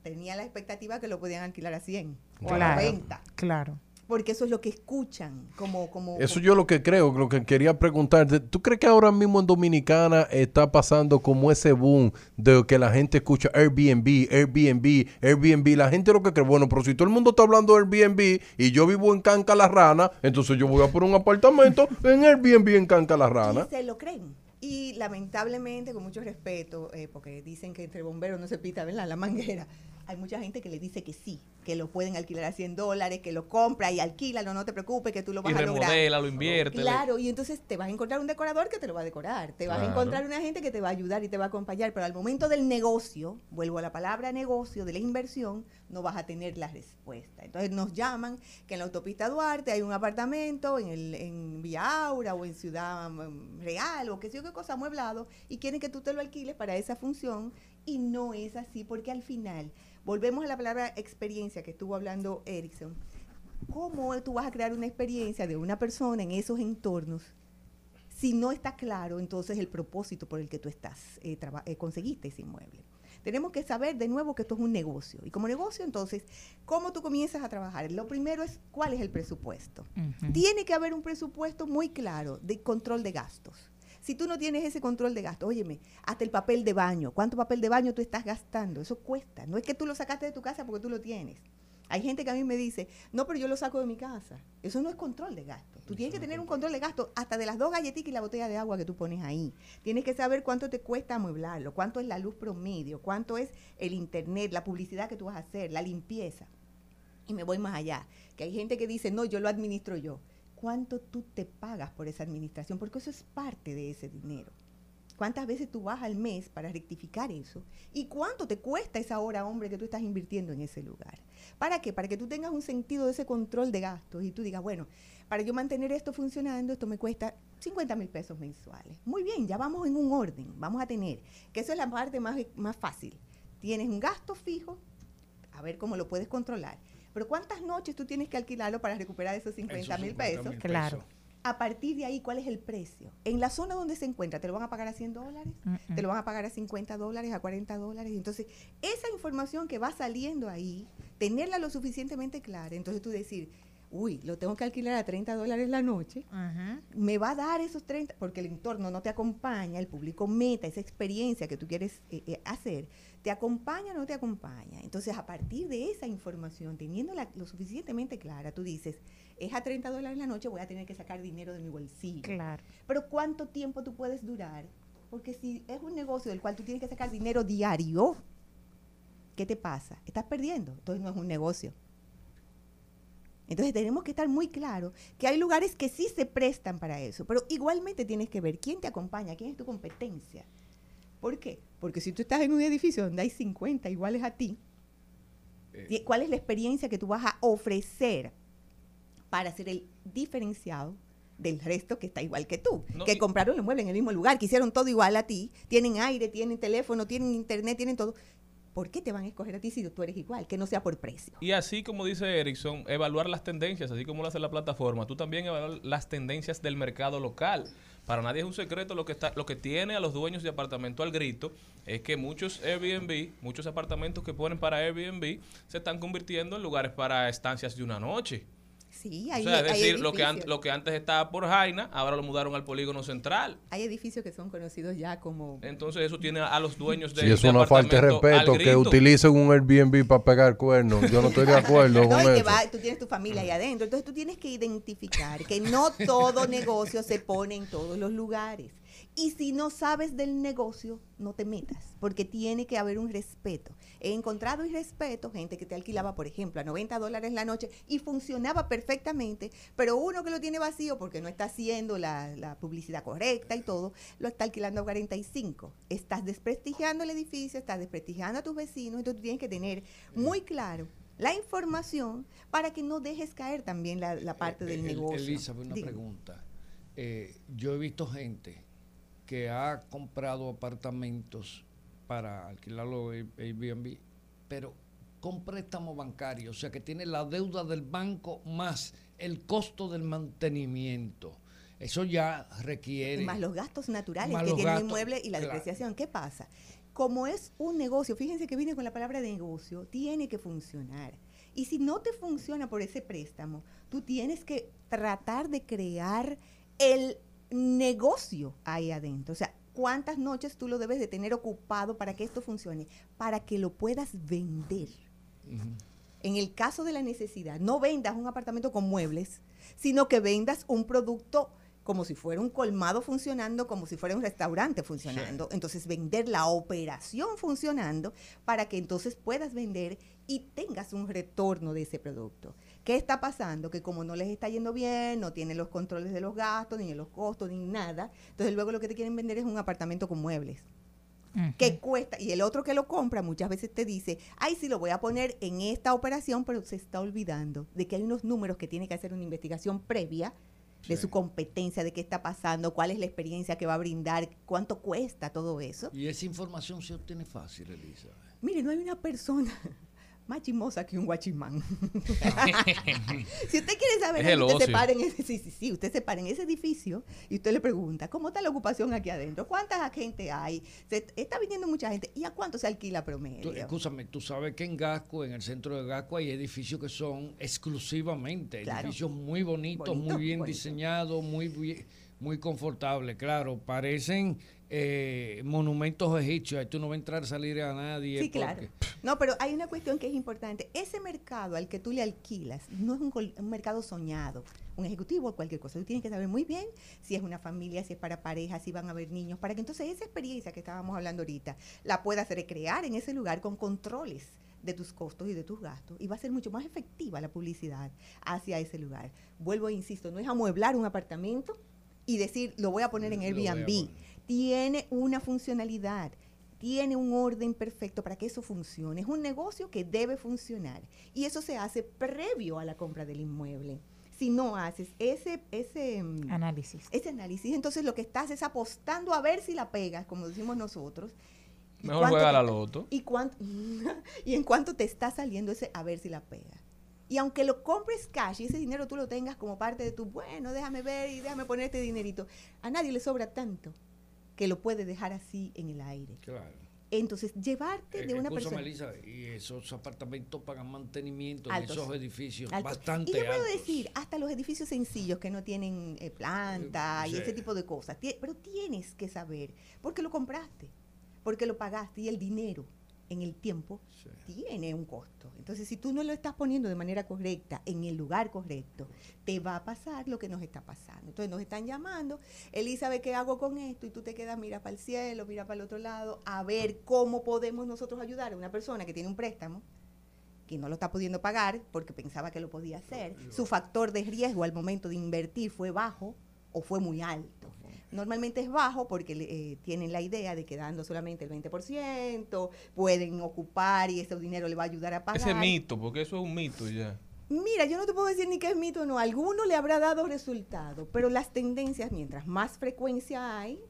M: Tenía la expectativa que lo podían alquilar a 100 o a
C: Claro,
M: 90
C: claro.
M: Porque eso es lo que escuchan como como
E: Eso yo lo que creo, lo que quería preguntarte, ¿tú crees que ahora mismo en Dominicana está pasando como ese boom de que la gente escucha Airbnb, Airbnb, Airbnb? La gente lo que cree, bueno, pero si todo el mundo está hablando de Airbnb y yo vivo en Canca la Rana, entonces yo voy a por un apartamento en Airbnb en Canca la Rana.
M: y se lo creen y lamentablemente con mucho respeto eh, porque dicen que entre bomberos no se pita ¿verdad? la manguera hay mucha gente que le dice que sí que lo pueden alquilar a 100 dólares que lo compra y alquílalo no te preocupes que tú lo vas
B: Y
M: a lograr
B: remodela, lo invierte.
M: Claro, y entonces te vas a encontrar un decorador que te lo va a decorar, te vas a encontrar una gente que te va a ayudar y te va a acompañar, pero al momento del negocio, vuelvo a la palabra negocio, de la inversión, no vas a tener la respuesta. Entonces nos llaman que en la autopista Duarte hay un apartamento en, el, en Villa Aura o en Ciudad mm, Real o qué sé yo qué cosa amueblado y quieren que tú te lo alquiles para esa función y no es así porque al final, volvemos a la palabra experiencia que estuvo hablando Erickson, ¿cómo tú vas a crear una experiencia de una persona en esos entornos si no está claro entonces el propósito por el que tú estás, eh, eh, conseguiste ese inmueble. Tenemos que saber de nuevo que esto es un negocio. Y como negocio, entonces, ¿cómo tú comienzas a trabajar? Lo primero es cuál es el presupuesto. Tiene que haber un presupuesto muy claro de control de gastos. Si tú no tienes ese control de gastos, óyeme, hasta el papel de baño, ¿cuánto papel de baño tú estás gastando? Eso cuesta. No es que tú lo sacaste de tu casa porque tú lo tienes. Hay gente que a mí me dice, no, pero yo lo saco de mi casa. Eso no es control de gasto. Tú tienes que tener un control de gasto hasta de las dos galletitas y la botella de agua que tú pones ahí. Tienes que saber cuánto te cuesta amueblarlo, cuánto es la luz promedio, cuánto es el internet, la publicidad que tú vas a hacer, la limpieza. Y me voy más allá, que hay gente que dice, no, yo lo administro yo. ¿Cuánto tú te pagas por esa administración? Porque eso es parte de ese dinero. ¿Cuántas veces tú vas al mes para rectificar eso? ¿Y cuánto te cuesta esa hora, hombre, que tú estás invirtiendo en ese lugar? ¿Para qué? Para que tú tengas un sentido de ese control de gastos y tú digas, bueno, para yo mantener esto funcionando, esto me cuesta 50 mil pesos mensuales. Muy bien, ya vamos en un orden, vamos a tener, que eso es la parte más, más fácil. Tienes un gasto fijo, a ver cómo lo puedes controlar. Pero ¿cuántas noches tú tienes que alquilarlo para recuperar esos 50 mil pesos?
C: Claro.
M: A partir de ahí, ¿cuál es el precio? En la zona donde se encuentra, ¿te lo van a pagar a 100 dólares? ¿Te lo van a pagar a 50 dólares, a 40 dólares? Entonces, esa información que va saliendo ahí, tenerla lo suficientemente clara, entonces tú decir, uy, lo tengo que alquilar a 30 dólares la noche, me va a dar esos 30, porque el entorno no te acompaña, el público meta, esa experiencia que tú quieres eh, eh, hacer, te acompaña o no te acompaña. Entonces, a partir de esa información, teniéndola lo suficientemente clara, tú dices, es a 30 dólares la noche, voy a tener que sacar dinero de mi bolsillo.
C: Claro.
M: Pero ¿cuánto tiempo tú puedes durar? Porque si es un negocio del cual tú tienes que sacar dinero diario, ¿qué te pasa? Estás perdiendo. Entonces no es un negocio. Entonces tenemos que estar muy claros que hay lugares que sí se prestan para eso, pero igualmente tienes que ver quién te acompaña, quién es tu competencia. ¿Por qué? Porque si tú estás en un edificio donde hay 50 iguales a ti, ti- ¿cuál es la experiencia que tú vas a ofrecer para ser el diferenciado del resto que está igual que tú?
B: No,
M: que compraron los muebles en el mismo lugar, que hicieron todo igual a ti, tienen aire, tienen teléfono, tienen internet, tienen todo. ¿Por qué te van a escoger a ti si tú eres igual? Que no sea por precio.
B: Y así como dice Erickson, evaluar las tendencias, así como lo hace la plataforma, tú también evaluar las tendencias del mercado local. Para nadie es un secreto lo que está, lo que tiene a los dueños de apartamento al grito es que muchos Airbnb, muchos apartamentos que ponen para Airbnb se están convirtiendo en lugares para estancias de una noche.
M: Sí,
B: O
M: hay,
B: sea, es
M: hay
B: decir, lo que, lo que antes estaba por Jaina, ahora lo mudaron al polígono central.
M: Hay edificios que son conocidos ya como...
B: Entonces eso tiene a los dueños de
E: Si es
B: de
E: una falta de respeto que utilicen un Airbnb para pegar cuernos. Yo no estoy de acuerdo
M: No,
E: con
M: y que
E: eso.
M: va- tú tienes tu familia ahí adentro. Entonces tú tienes que identificar que no todo negocio se pone en todos los lugares. Y si no sabes del negocio, no te metas, porque tiene que haber un respeto. He encontrado irrespeto, gente que te alquilaba, por ejemplo, a 90 dólares la noche y funcionaba perfectamente, pero uno que lo tiene vacío porque no está haciendo la, la publicidad correcta y todo, lo está alquilando a 45. Estás desprestigiando el edificio, estás desprestigiando a tus vecinos, entonces tienes que tener muy claro la información para que no dejes caer también la, la parte del
D: El-
M: negocio.
D: Elizabeth, una
M: Dígame.
D: pregunta. Eh, yo he visto gente que ha comprado apartamentos para alquilarlo Airbnb, pero con préstamo bancario, o sea que tiene la deuda del banco más el costo del mantenimiento. Eso ya requiere...
M: Más los gastos naturales que tiene el inmueble y la
D: claro.
M: depreciación. ¿Qué pasa? Como es un negocio, fíjense que viene con la palabra de negocio, tiene que funcionar. Y si no te funciona por ese préstamo, tú tienes que tratar de crear el negocio ahí adentro. O sea, ¿cuántas noches tú lo debes de tener ocupado para que esto funcione? Para que lo puedas vender. En el caso de la necesidad, no vendas un apartamento con muebles, sino que vendas un producto como si fuera un colmado funcionando, como si fuera un restaurante funcionando. Entonces, vender la operación funcionando para que entonces puedas vender y tengas un retorno de ese producto. ¿Qué está pasando? Que como no les está yendo bien, no tienen los controles de los gastos, ni de los costos, ni nada, entonces luego lo que te quieren vender es un apartamento con muebles que cuesta, y el otro que lo compra muchas veces te dice, ay, sí, lo voy a poner en esta operación, pero se está olvidando de que hay unos números que tiene que hacer una investigación previa de su competencia, de qué está pasando, cuál es la experiencia que va a brindar, cuánto cuesta todo eso.
D: Y esa información se obtiene fácil, Elizabeth.
M: Mire, no hay una persona más chismosa que un guachimán. si usted quiere saber,
B: Es
M: usted se para en ese, sí, sí, sí, usted se para en ese edificio y usted le pregunta, ¿cómo está la ocupación aquí adentro? ¿Cuánta gente hay? Se, está viniendo mucha gente. ¿Y a cuánto se alquila promedio?
D: escúchame, tú sabes que en Gasco, en el centro de Gasco, hay edificios que son exclusivamente,
M: Claro.
D: edificios muy bonitos,
M: Bonito,
D: muy bien
M: bonito.
D: diseñados, muy bien- muy confortables, claro, parecen eh, monumentos egipcios, tú no vas a entrar salir a nadie.
M: Sí, claro. No, pero hay una cuestión que es importante. Ese mercado al que tú le alquilas no es un, un mercado soñado, un ejecutivo o cualquier cosa. Tú tienes que saber muy bien si es una familia, si es para parejas, si van a haber niños, para que entonces esa experiencia que estábamos hablando ahorita la puedas recrear en ese lugar con controles de tus costos y de tus gastos y va a ser mucho más efectiva la publicidad hacia ese lugar. Vuelvo e insisto, no es amueblar un apartamento y decir, lo voy a poner en Airbnb. Tiene una funcionalidad, tiene un orden perfecto para que eso funcione. Es un negocio que debe funcionar y eso se hace previo a la compra del inmueble. Si no haces ese, ese mm,
C: Análisis.
M: ese análisis, entonces lo que estás es apostando a ver si la pegas, como decimos nosotros.
B: Mejor juega la loto.
M: Y, cuánto, y en cuánto te está saliendo ese a ver si la pega. Y aunque lo compres cash y ese dinero tú lo tengas como parte de tu, bueno, déjame ver y déjame poner este dinerito, a nadie le sobra tanto que lo puede dejar así en el aire.
D: Claro.
M: Entonces, llevarte de una persona...
D: Elisa, y esos apartamentos pagan mantenimiento en
M: Altos.
D: esos edificios
M: Altos.
D: bastante
M: y yo puedo
D: altos.
M: decir, hasta los edificios sencillos que no tienen eh, planta
D: Eh,
M: y
D: sí.
M: ese tipo de cosas, pero tienes que saber, porque lo compraste, porque lo pagaste y el dinero en el tiempo tiene un costo. Entonces, si tú no lo estás poniendo de manera correcta, en el lugar correcto, te va a pasar lo que nos está pasando. Entonces, nos están llamando, Elizabeth, ¿qué hago con esto? Y tú te quedas, mira para el cielo, mira para el otro lado, a ver cómo podemos nosotros ayudar a una persona que tiene un préstamo que no lo está pudiendo pagar porque pensaba que lo podía hacer. Su factor de riesgo al momento de invertir fue bajo o fue muy alto. Normalmente es bajo porque eh, tienen la idea de que dando solamente el 20% pueden ocupar y ese dinero le va a ayudar a pagar.
B: Ese mito, porque eso es un mito ya.
M: Mira, yo no te puedo decir ni que es mito o no. Alguno le habrá dado resultado, pero las tendencias, mientras más frecuencia hay,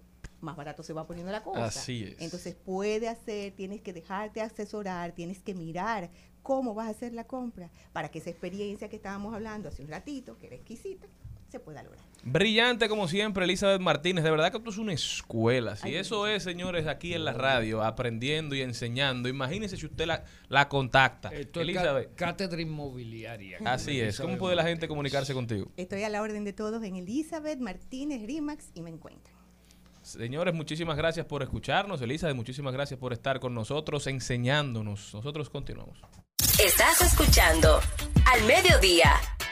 M: más barato se va poniendo la cosa.
B: Así es.
M: Entonces puede hacer, tienes que dejarte asesorar, tienes que mirar cómo vas a hacer la compra para que esa experiencia que estábamos hablando hace un ratito, que era exquisita, se pueda lograr.
B: Brillante como siempre, Elizabeth Martínez. De verdad que esto es una escuela. Si
M: Ay,
B: eso es, señores, aquí en la radio, aprendiendo y enseñando, imagínense si usted la, la contacta.
D: Esto es
B: Elizabeth,
D: cá- cátedra inmobiliaria.
B: así es. ¿Cómo puede la gente comunicarse contigo?
M: Estoy a la orden de todos en Elizabeth Martínez Rimax y me encuentran.
B: Señores, muchísimas gracias por escucharnos. Elizabeth, muchísimas gracias por estar con nosotros, enseñándonos. Nosotros continuamos.
G: Estás escuchando Al Mediodía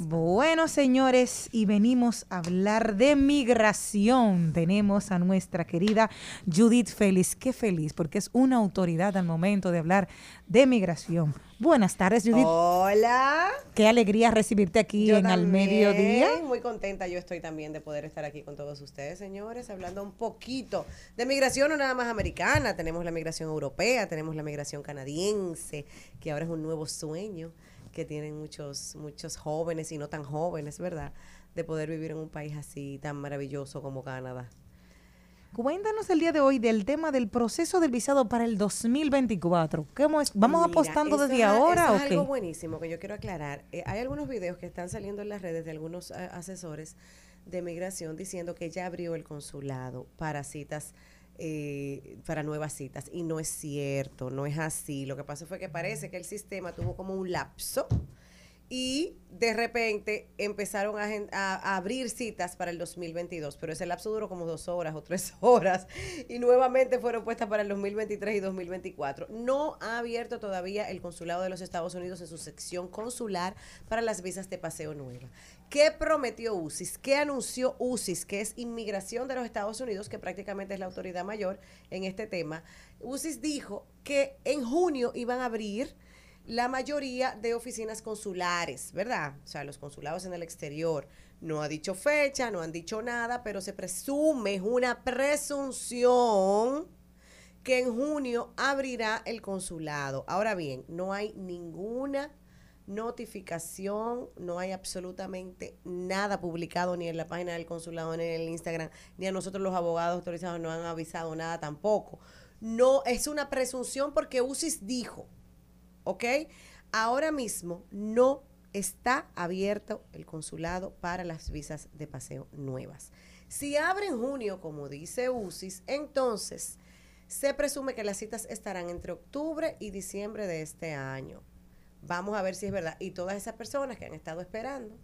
C: Bueno, señores, y venimos a hablar de migración. Tenemos a nuestra querida Judith Félix. Qué feliz, porque es una autoridad al momento de hablar de migración. Buenas tardes, Judith.
N: Hola.
C: Qué alegría recibirte aquí
N: Yo
C: en Al Mediodía.
N: Muy contenta yo estoy también de poder estar aquí con todos ustedes, señores, hablando un poquito de migración no nada más americana. Tenemos la migración europea, tenemos la migración canadiense, que ahora es un nuevo sueño que tienen muchos, muchos jóvenes y no tan jóvenes, ¿verdad? De poder vivir en un país así tan maravilloso como Canadá.
C: Cuéntanos el día de hoy del tema del proceso del visado para el 2024. ¿Cómo es? ¿Vamos
N: Mira,
C: apostando desde
N: es-
C: ahora
N: eso
C: o
N: es
C: qué?
N: algo buenísimo que yo quiero aclarar. Eh, hay algunos videos que están saliendo en las redes de algunos eh, asesores de migración diciendo que ya abrió el consulado para citas, eh, para nuevas citas. Y no es cierto, no es así. Lo que pasó fue que parece que el sistema tuvo como un lapso y de repente empezaron a, abrir citas para el 2022, pero ese lapso duró como dos horas o tres horas y nuevamente fueron puestas para el 2023 y 2024. No ha abierto todavía el consulado de los Estados Unidos en su sección consular para las visas de paseo nueva. ¿Qué prometió UCIS? ¿Qué anunció UCIS, que es Inmigración de los Estados Unidos, que prácticamente es la autoridad mayor en este tema? UCIS dijo que en junio iban a abrir la mayoría de oficinas consulares, ¿verdad? O sea, los consulados en el exterior. No ha dicho fecha, no han dicho nada, pero se presume, es una presunción que en junio abrirá el consulado. Ahora bien, no hay ninguna notificación, no hay absolutamente nada publicado ni en la página del consulado, ni en el Instagram, ni a nosotros los abogados autorizados no han avisado nada tampoco. No, es una presunción porque UCIS dijo, ¿ok? Ahora mismo no está abierto el consulado para las visas de paseo nuevas. Si abre en junio, como dice UCIS, entonces se presume que las citas estarán entre octubre y diciembre de este año. Vamos a ver si es verdad. Y todas esas personas que han estado esperando,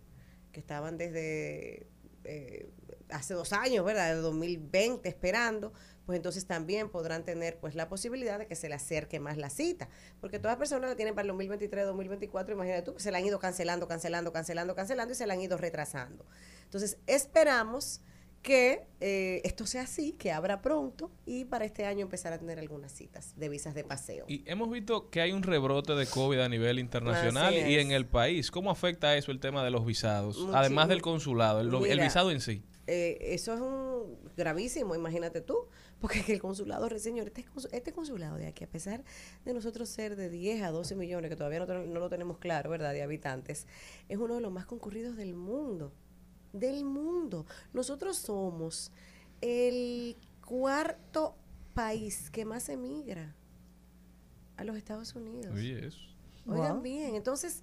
N: que estaban desde eh, hace dos años, ¿verdad? De 2020 esperando, pues entonces también podrán tener pues la posibilidad de que se le acerque más la cita. Porque todas las personas la tienen para el 2023, 2024, imagínate tú, que se la han ido cancelando, cancelando, cancelando, cancelando y se la han ido retrasando. Entonces esperamos que eh, esto sea así, que abra pronto y para este año empezar a tener algunas citas de visas de paseo.
B: Y hemos visto que hay un rebrote de COVID a nivel internacional y en el país. ¿Cómo afecta eso el tema de los visados?
N: Muchísimo.
B: Además del consulado, el, visado en sí.
N: eh, eso es un gravísimo, imagínate tú, porque que el consulado, señor, este, este consulado de aquí, a pesar de nosotros ser de 10 a 12 millones, que todavía no, lo tenemos claro, ¿verdad?, de habitantes, es uno de los más concurridos del mundo, del mundo. Nosotros somos el cuarto país que más emigra a los Estados Unidos.
B: Oye, eso.
N: Oigan
C: Wow.
N: bien, entonces,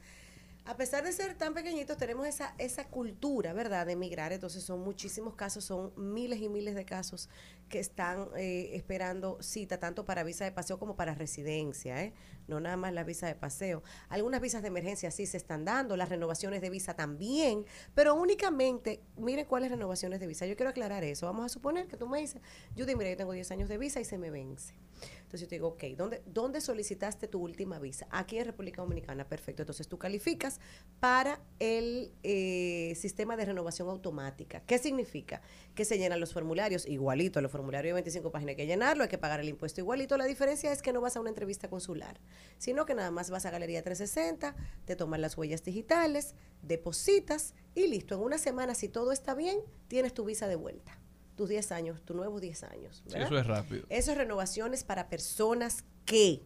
N: a pesar de ser tan pequeñitos, tenemos esa, esa cultura, ¿verdad?, de emigrar. Entonces, son muchísimos casos, son miles y miles de casos que están eh, esperando cita, tanto para visa de paseo como para residencia, ¿eh? No nada más la visa de paseo. Algunas visas de emergencia sí se están dando, las renovaciones de visa también, pero únicamente, mire cuáles renovaciones de visa. Yo quiero aclarar eso. Vamos a suponer que tú me dices, Judy, mira, yo tengo 10 años de visa y se me vence. Entonces yo te digo, ok, ¿dónde, ¿dónde solicitaste tu última visa? Aquí en República Dominicana, perfecto. Entonces tú calificas para el eh, sistema de renovación automática. ¿Qué significa? Que se llenan los formularios igualito, los formularios de 25 páginas hay que llenarlo, hay que pagar el impuesto igualito. La diferencia es que no vas a una entrevista consular, sino que nada más vas a Galería 360, te toman las huellas digitales, depositas y listo. En una semana, si todo está bien, tienes tu visa de vuelta. Tus 10 años, tus nuevos 10 años.
B: Sí,
N: ¿verdad?
B: eso es rápido.
N: Eso es renovaciones para personas que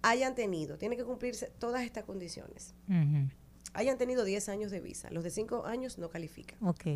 N: hayan tenido, tiene que cumplirse todas estas condiciones. Hayan tenido 10 años de visa. Los de 5 años no califican.
C: Ok.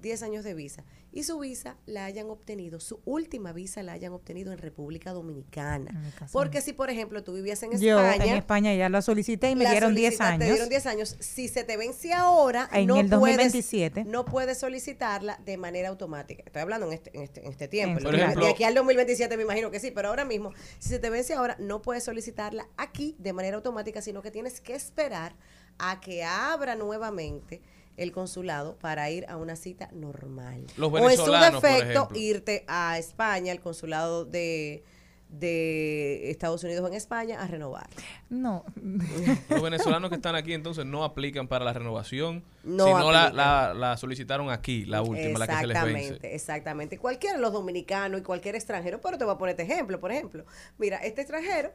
N: 10 años de visa. Y su visa la hayan obtenido, su última visa la hayan obtenido en República Dominicana.
C: En
N: Porque si, por ejemplo, tú vivías en
C: Yo
N: España.
C: en España ya lo solicité y me
N: la
C: dieron 10
N: solicitaste,
C: años.
N: Te dieron 10 años. Si se te vence ahora,
C: En
N: no
C: el
N: puedes-
C: 2027.
N: no puedes solicitarla de manera automática. Estoy hablando en este, en este, en este tiempo.
B: Por
N: que-
B: ejemplo-
N: de aquí al 2027 me imagino que sí, pero ahora mismo, si se te vence ahora, no puedes solicitarla aquí de manera automática, sino que tienes que esperar a que abra nuevamente el consulado para ir a una cita normal.
B: Los
N: o en su defecto, irte a España, al consulado de, de Estados Unidos en España, a renovar.
C: No.
B: Los venezolanos que están aquí entonces no aplican para la renovación,
N: No
B: sino la, la, la solicitaron aquí, la última, la que se les vence.
N: Exactamente, exactamente. Cualquiera de los dominicanos y cualquier extranjero, pero te voy a poner este ejemplo, por ejemplo. Mira, este extranjero,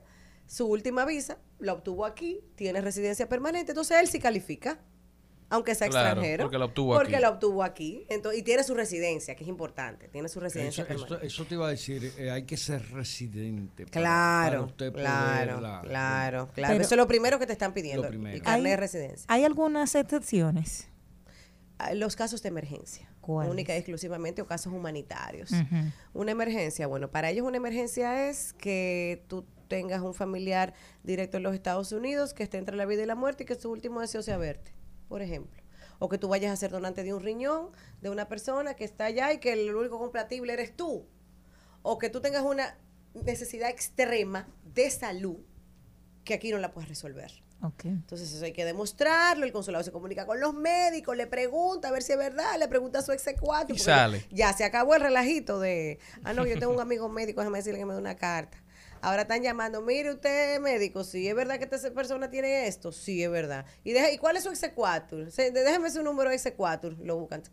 N: su última visa la obtuvo aquí, tiene residencia permanente, entonces él sí califica, aunque sea
B: Claro,
N: extranjero.
B: porque la obtuvo
N: Porque
B: aquí.
N: la obtuvo aquí. Entonces, y tiene su residencia, que es importante, tiene su residencia
D: Eso,
N: permanente.
D: eso te iba a decir, eh, hay que ser residente.
N: Claro,
D: para usted poder
N: claro,
D: la-
N: claro, claro.
C: Pero-
N: Eso es lo primero que te están pidiendo,
D: Lo primero.
N: el carnet de
C: Hay-
N: residencia.
C: Hay algunas excepciones.
N: Ah, Los casos de emergencia,
C: ¿Cuáles?
N: única y exclusivamente, o casos humanitarios. Una emergencia, bueno, para ellos una emergencia es que tú tengas un familiar directo en los Estados Unidos que esté entre la vida y la muerte y que su último deseo sea verte, por ejemplo. O que tú vayas a ser donante de un riñón de una persona que está allá y que el único compatible eres tú. O que tú tengas una necesidad extrema de salud que aquí no la puedes resolver.
C: Ok.
N: Entonces eso hay que demostrarlo, el consulado se comunica con los médicos, le pregunta a ver si es verdad, le pregunta a su execuato.
B: Y sale.
N: Ya, ya se acabó el relajito de, ah, no, yo tengo un amigo médico, déjame decirle que me dé una carta. Ahora están llamando, mire usted médico, si es verdad que esta persona tiene esto, sí es verdad. ¿Y, deja- ¿y cuál es su exequatur? Déjeme su número de exequatur, lo buscan.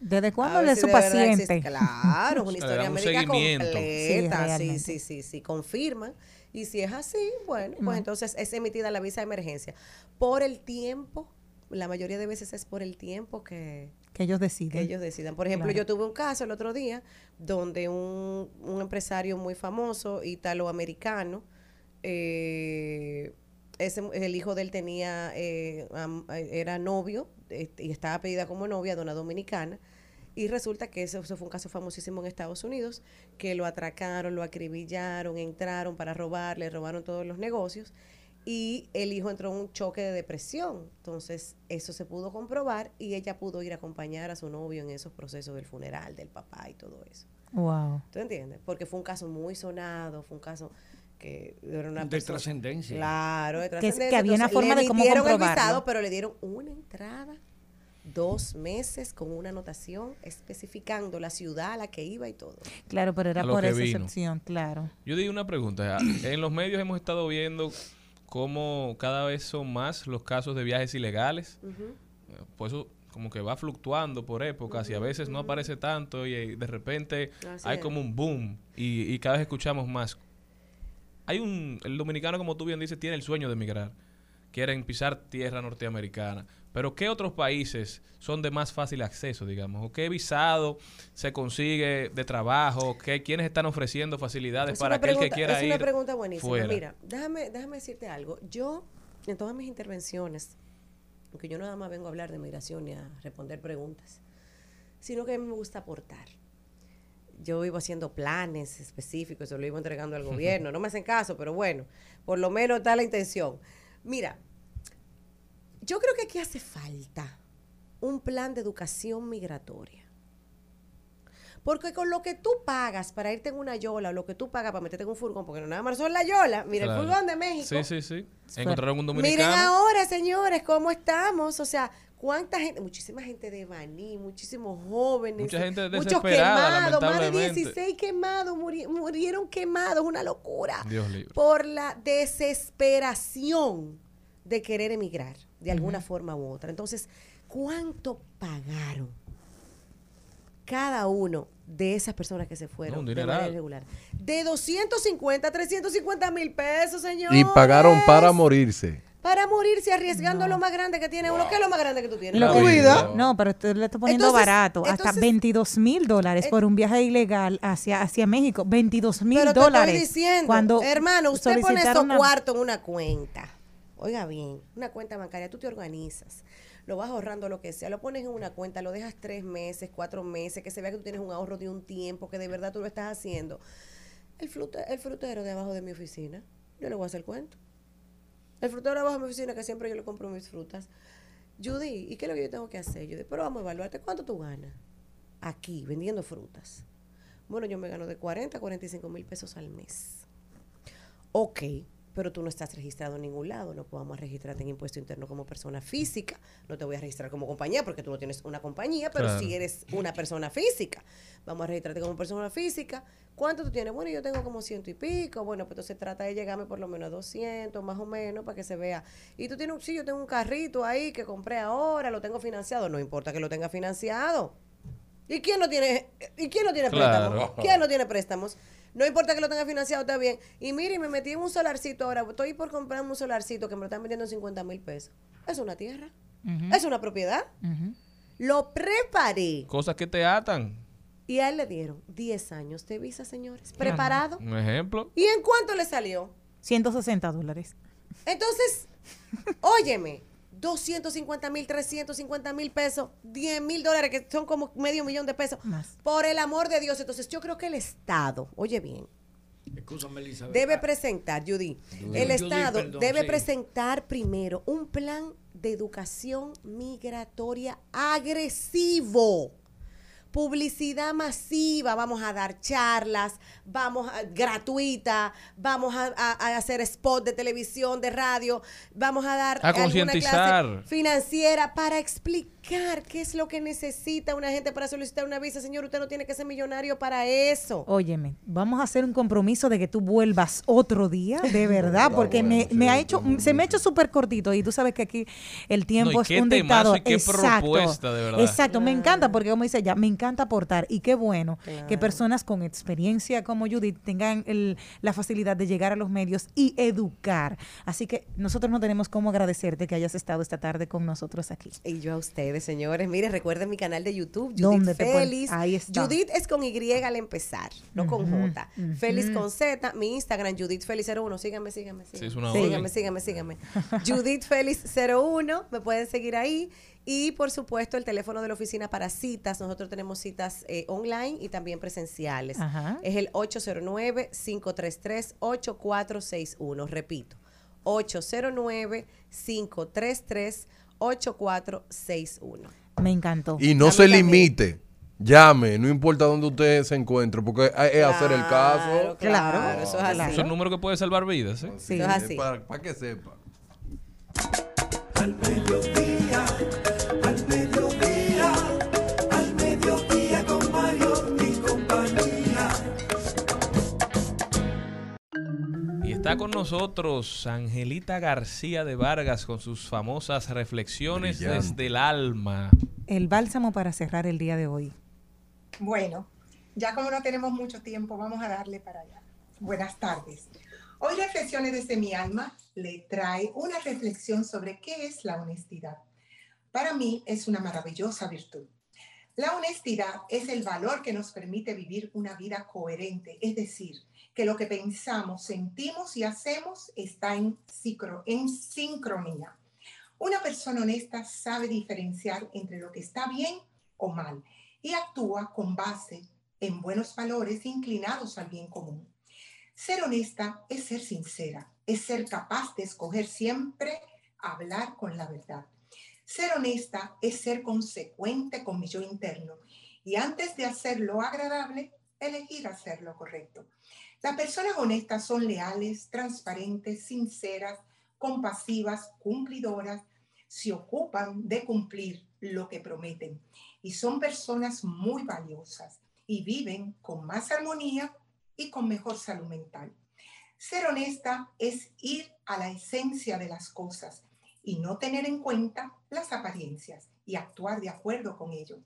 C: ¿Desde cuándo es
N: si
C: su paciente?
N: existe. Claro, es una historia
B: un
N: médica.
C: Sí,
N: completa. Sí,
C: realmente.
N: sí, sí, sí, confirman. Y si es así, bueno, pues entonces es emitida la visa de emergencia. Por el tiempo, la mayoría de veces es por el tiempo que,
C: Que ellos deciden.
N: que ellos decidan. Por ejemplo,
C: Claro.
N: yo tuve un caso el otro día donde un, un empresario muy famoso, italoamericano, eh, ese, el hijo de él tenía, eh, era novio este, y estaba pedida como novia de una dominicana. Y resulta que eso, eso fue un caso famosísimo en Estados Unidos, que lo atracaron, lo acribillaron, entraron para robarle, robaron todos los negocios y el hijo entró en un choque de depresión. Entonces, eso se pudo comprobar y ella pudo ir a acompañar a su novio en esos procesos del funeral del papá y todo eso.
C: Wow.
N: ¿Tú entiendes? Porque fue un caso muy sonado, fue un caso que era una
D: De trascendencia.
N: Claro, de
C: Que es-
N: trascendencia.
C: que había una
N: Entonces,
C: forma
N: le
C: de cómo
N: emitieron el
C: comprobarlo.
N: visado, pero le dieron una entrada, dos meses con una anotación especificando la ciudad a la que iba y todo.
C: Claro, pero era por
B: que
C: esa
B: vino.
C: excepción, claro.
B: Yo digo una pregunta. En los medios hemos estado viendo cómo cada vez son más los casos de viajes ilegales. Eh, Por eso como que va fluctuando por épocas y a veces no aparece tanto y eh, de repente
N: Así
B: hay
N: es.
B: como un boom y, y cada vez escuchamos más. Hay un, el dominicano como tú bien dices tiene el sueño de emigrar, quieren pisar tierra norteamericana, pero ¿qué otros países son de más fácil acceso, digamos? ¿O qué visado se consigue de trabajo? ¿Qué, ¿Quiénes están ofreciendo facilidades
N: Es
B: para aquel que
N: pregunta-
B: quiera
N: es
B: ir
N: una pregunta buenísima.
B: fuera?
N: Mira, déjame, déjame decirte algo. Yo, en todas mis intervenciones, aunque yo nada más vengo a hablar de migración y a responder preguntas, sino que a mí me gusta aportar. Yo vivo haciendo planes específicos, se lo vivo entregando al gobierno. No me hacen caso, pero bueno, por lo menos está la intención. Mira, yo creo que aquí hace falta un plan de educación migratoria. Porque con lo que tú pagas para irte en una yola o lo que tú pagas para meterte en un furgón, porque no nada más son la yola, mira
B: Claro.
N: el furgón de México.
B: Sí, sí, sí. Encontraron un
N: Miren
B: dominicano.
N: ahora, señores, cómo estamos. O sea, cuánta gente, muchísima gente de Baní, muchísimos jóvenes.
B: Mucha gente
N: muchos
B: desesperada,
N: quemados, más de
B: lamentablemente.
N: 16 quemados, muri- murieron quemados, una locura.
B: Dios libre.
N: Por la desesperación de querer emigrar, de alguna forma u otra. Entonces, ¿cuánto pagaron cada uno de esas personas que se fueron
B: No, un
N: de manera irregular? De 250 a 350 mil pesos, señor.
E: Y pagaron para morirse.
N: Para morirse arriesgando lo más grande que tiene uno. ¿Qué es lo más grande que tú tienes?
C: Lo
N: La vida.
C: No, pero le está poniendo
N: Entonces-
C: barato. hasta
N: entonces-
C: 22 mil dólares por un viaje ilegal hacia, hacia México. 22 mil
N: Pero te
C: dólares.
N: estoy diciendo,
C: Cuando
N: hermano, usted pone esos
C: una-
N: cuartos en una cuenta. Oiga bien, una cuenta bancaria, tú te organizas, lo vas ahorrando lo que sea, lo pones en una cuenta, lo dejas tres meses, cuatro meses, que se vea que tú tienes un ahorro de un tiempo, que de verdad tú lo estás haciendo. El, frute- el frutero de abajo de mi oficina, yo le voy a hacer cuento. El frutero de abajo de mi oficina, que siempre yo le compro mis frutas. Judy, ¿y qué es lo que yo tengo que hacer? Judy, pero vamos a evaluarte, ¿cuánto tú ganas? Aquí, vendiendo frutas. Bueno, yo me gano de 40 a 45 mil pesos al mes. Ok, pero tú no estás registrado en ningún lado. No podemos registrarte en impuesto interno como persona física. No te voy a registrar como compañía porque tú no tienes una compañía, pero
O: Claro.
N: si eres una persona física. Vamos a registrarte como persona física. ¿Cuánto tú tienes? Bueno, yo tengo como ciento y pico. Bueno, pues entonces trata de llegarme por lo menos a 200, más o menos, para que se vea. Y tú tienes, un- sí, yo tengo un carrito ahí que compré ahora, lo tengo financiado. No importa que lo tenga financiado. ¿Y quién no tiene, y quién no tiene
B: Claro.
N: préstamos? ¿Quién no tiene préstamos? No importa que lo tenga financiado, está bien. Y mire, me metí en un solarcito ahora. Estoy por comprarme un solarcito que me lo están vendiendo en 50 mil pesos. Es una tierra. Es una propiedad. Lo preparé.
B: Cosas que te atan.
N: Y a él le dieron 10 años de visa, señores. Preparado.
B: Un ejemplo.
N: ¿Y en cuánto le salió?
C: 160 dólares.
N: Entonces, óyeme, 250 mil, 350 mil pesos, 10 mil dólares, que son como medio millón de pesos.
C: Más.
N: Por el amor de Dios. Entonces, yo creo que el Estado, oye bien,
D: Escúchame, Elizabeth.
N: debe
D: Ah,
N: presentar, Judy,
D: Judy.
N: el
D: Judy,
N: Estado
D: perdón,
N: debe
D: sí.
N: presentar primero un plan de educación migratoria agresivo. Publicidad masiva, vamos a dar charlas, vamos a, gratuita, vamos a, a- a hacer spot de televisión, de radio, vamos a dar
B: A
N: alguna clase
B: concientizar.
N: financiera para explicar explicar qué es lo que necesita una gente para solicitar una visa. Señor, usted no tiene que ser millonario para eso.
C: Óyeme, vamos a hacer un compromiso de que tú vuelvas otro día, de verdad, porque me, me ha hecho, se me ha hecho súper cortito y tú sabes que aquí el tiempo
B: No, y
C: es
B: qué
C: un dictador.
B: y qué propuesta, de verdad.
C: Exacto, me encanta porque como dice ella, me encanta aportar y qué bueno que personas con experiencia como Judith tengan el- la facilidad de llegar a los medios y educar. Así que nosotros no tenemos cómo agradecerte que hayas estado esta tarde con nosotros aquí.
N: Y yo a ustedes, señores. Mire, recuerden mi canal de YouTube, Judith
C: ¿Dónde te pueden-
N: Félix.
C: Ahí está.
N: Judith es con Y al empezar, no con J.
C: ujú.
N: Félix con Z. Mi Instagram, Judith Félix 01. Síganme, síganme, síganme.
B: Sí, es una
N: síganme,
B: orden.
N: síganme, síganme. Judith Félix 01. Me pueden seguir ahí. Y por supuesto, el teléfono de la oficina para citas. Nosotros tenemos citas eh, online y también presenciales.
C: Ajá.
N: Es el 809-533-8461. Repito, 809-533-8461.
C: Me encantó.
E: Y no se
N: también.
E: limite. Llame, no importa dónde usted se encuentre, porque es es hacer el caso.
N: Claro, eso es así.
B: Son números que puede salvar vidas, ¿eh?
N: Sí. Eso es así.
E: Para, para que sepa.
A: Al
B: está con nosotros Angelita García de Vargas con sus famosas reflexiones
E: Brillante.
B: desde el alma.
C: El bálsamo para cerrar el día de hoy.
O: Bueno, ya como no tenemos mucho tiempo, vamos a darle para allá. Buenas tardes. Hoy Reflexiones desde mi alma le trae una reflexión sobre qué es la honestidad. Para mí es una maravillosa virtud. La honestidad es el valor que nos permite vivir una vida coherente, es decir, que lo que pensamos, sentimos y hacemos está en, sincro- en sincronía. Una persona honesta sabe diferenciar entre lo que está bien o mal y actúa con base en buenos valores inclinados al bien común. Ser honesta es ser sincera, es ser capaz de escoger siempre hablar con la verdad. Ser honesta es ser consecuente con mi yo interno y antes de hacer lo agradable, elegir hacer lo correcto. Las personas honestas son leales, transparentes, sinceras, compasivas, cumplidoras, se ocupan de cumplir lo que prometen y son personas muy valiosas y viven con más armonía y con mejor salud mental. Ser honesta es ir a la esencia de las cosas y no tener en cuenta las apariencias y actuar de acuerdo con ello.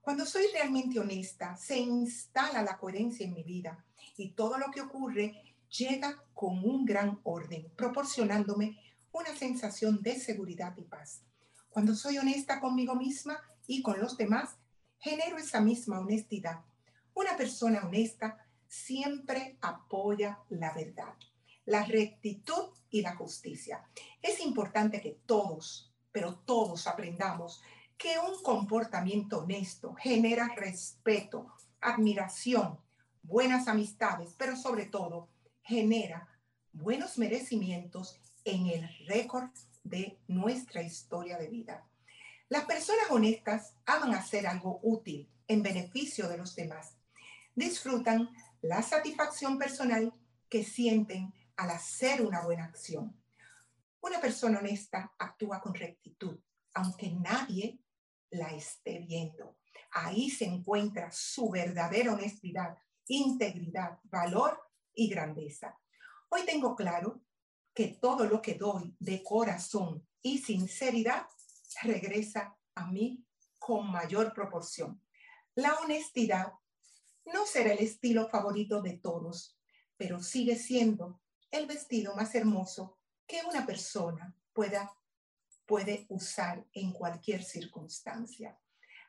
O: Cuando soy realmente honesta, se instala la coherencia en mi vida y todo lo que ocurre llega con un gran orden, proporcionándome una sensación de seguridad y paz. Cuando soy honesta conmigo misma y con los demás, genero esa misma honestidad. Una persona honesta siempre apoya la verdad, la rectitud y la justicia. Es importante que todos, pero todos aprendamos que un comportamiento honesto genera respeto, admiración, buenas amistades, pero sobre todo genera buenos merecimientos en el récord de nuestra historia de vida. Las personas honestas aman hacer algo útil en beneficio de los demás. Disfrutan la satisfacción personal que sienten al hacer una buena acción. Una persona honesta actúa con rectitud, aunque nadie la esté viendo. Ahí se encuentra su verdadera honestidad, integridad, valor y grandeza. Hoy tengo claro que todo lo que doy de corazón y sinceridad regresa a mí con mayor proporción. La honestidad no será el estilo favorito de todos, pero sigue siendo el vestido más hermoso que una persona pueda puede usar en cualquier circunstancia.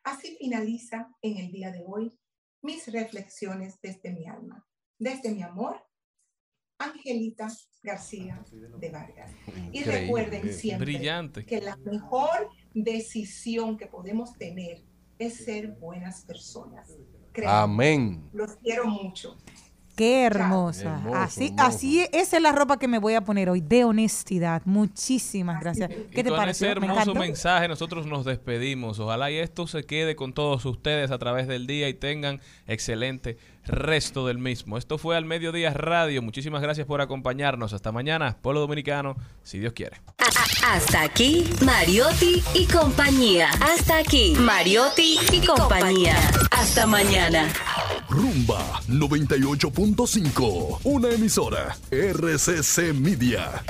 O: Así finaliza en el día de hoy mis reflexiones desde mi alma, desde mi amor, Angelita García de Vargas. Y recuerden siempre
B: brillante.
O: que la mejor decisión que podemos tener es ser buenas personas. Créanme,
E: Amén.
O: Los quiero mucho.
C: Qué hermosa.
E: Hermoso,
C: así,
E: hermoso.
C: así esa es la ropa que me voy a poner hoy, de honestidad. Muchísimas gracias.
B: Y
C: ¿Qué te
B: con
C: pareció?
B: ese hermoso mensaje nosotros nos despedimos. Ojalá y esto se quede con todos ustedes a través del día y tengan excelente resto del mismo. Esto fue Al Mediodía Radio. Muchísimas gracias por acompañarnos. Hasta mañana, Pueblo Dominicano, si Dios quiere.
G: Hasta aquí, Mariotti y compañía. Hasta aquí, Mariotti y compañía. Hasta mañana.
H: Rumba 98.5, una emisora RCC Media.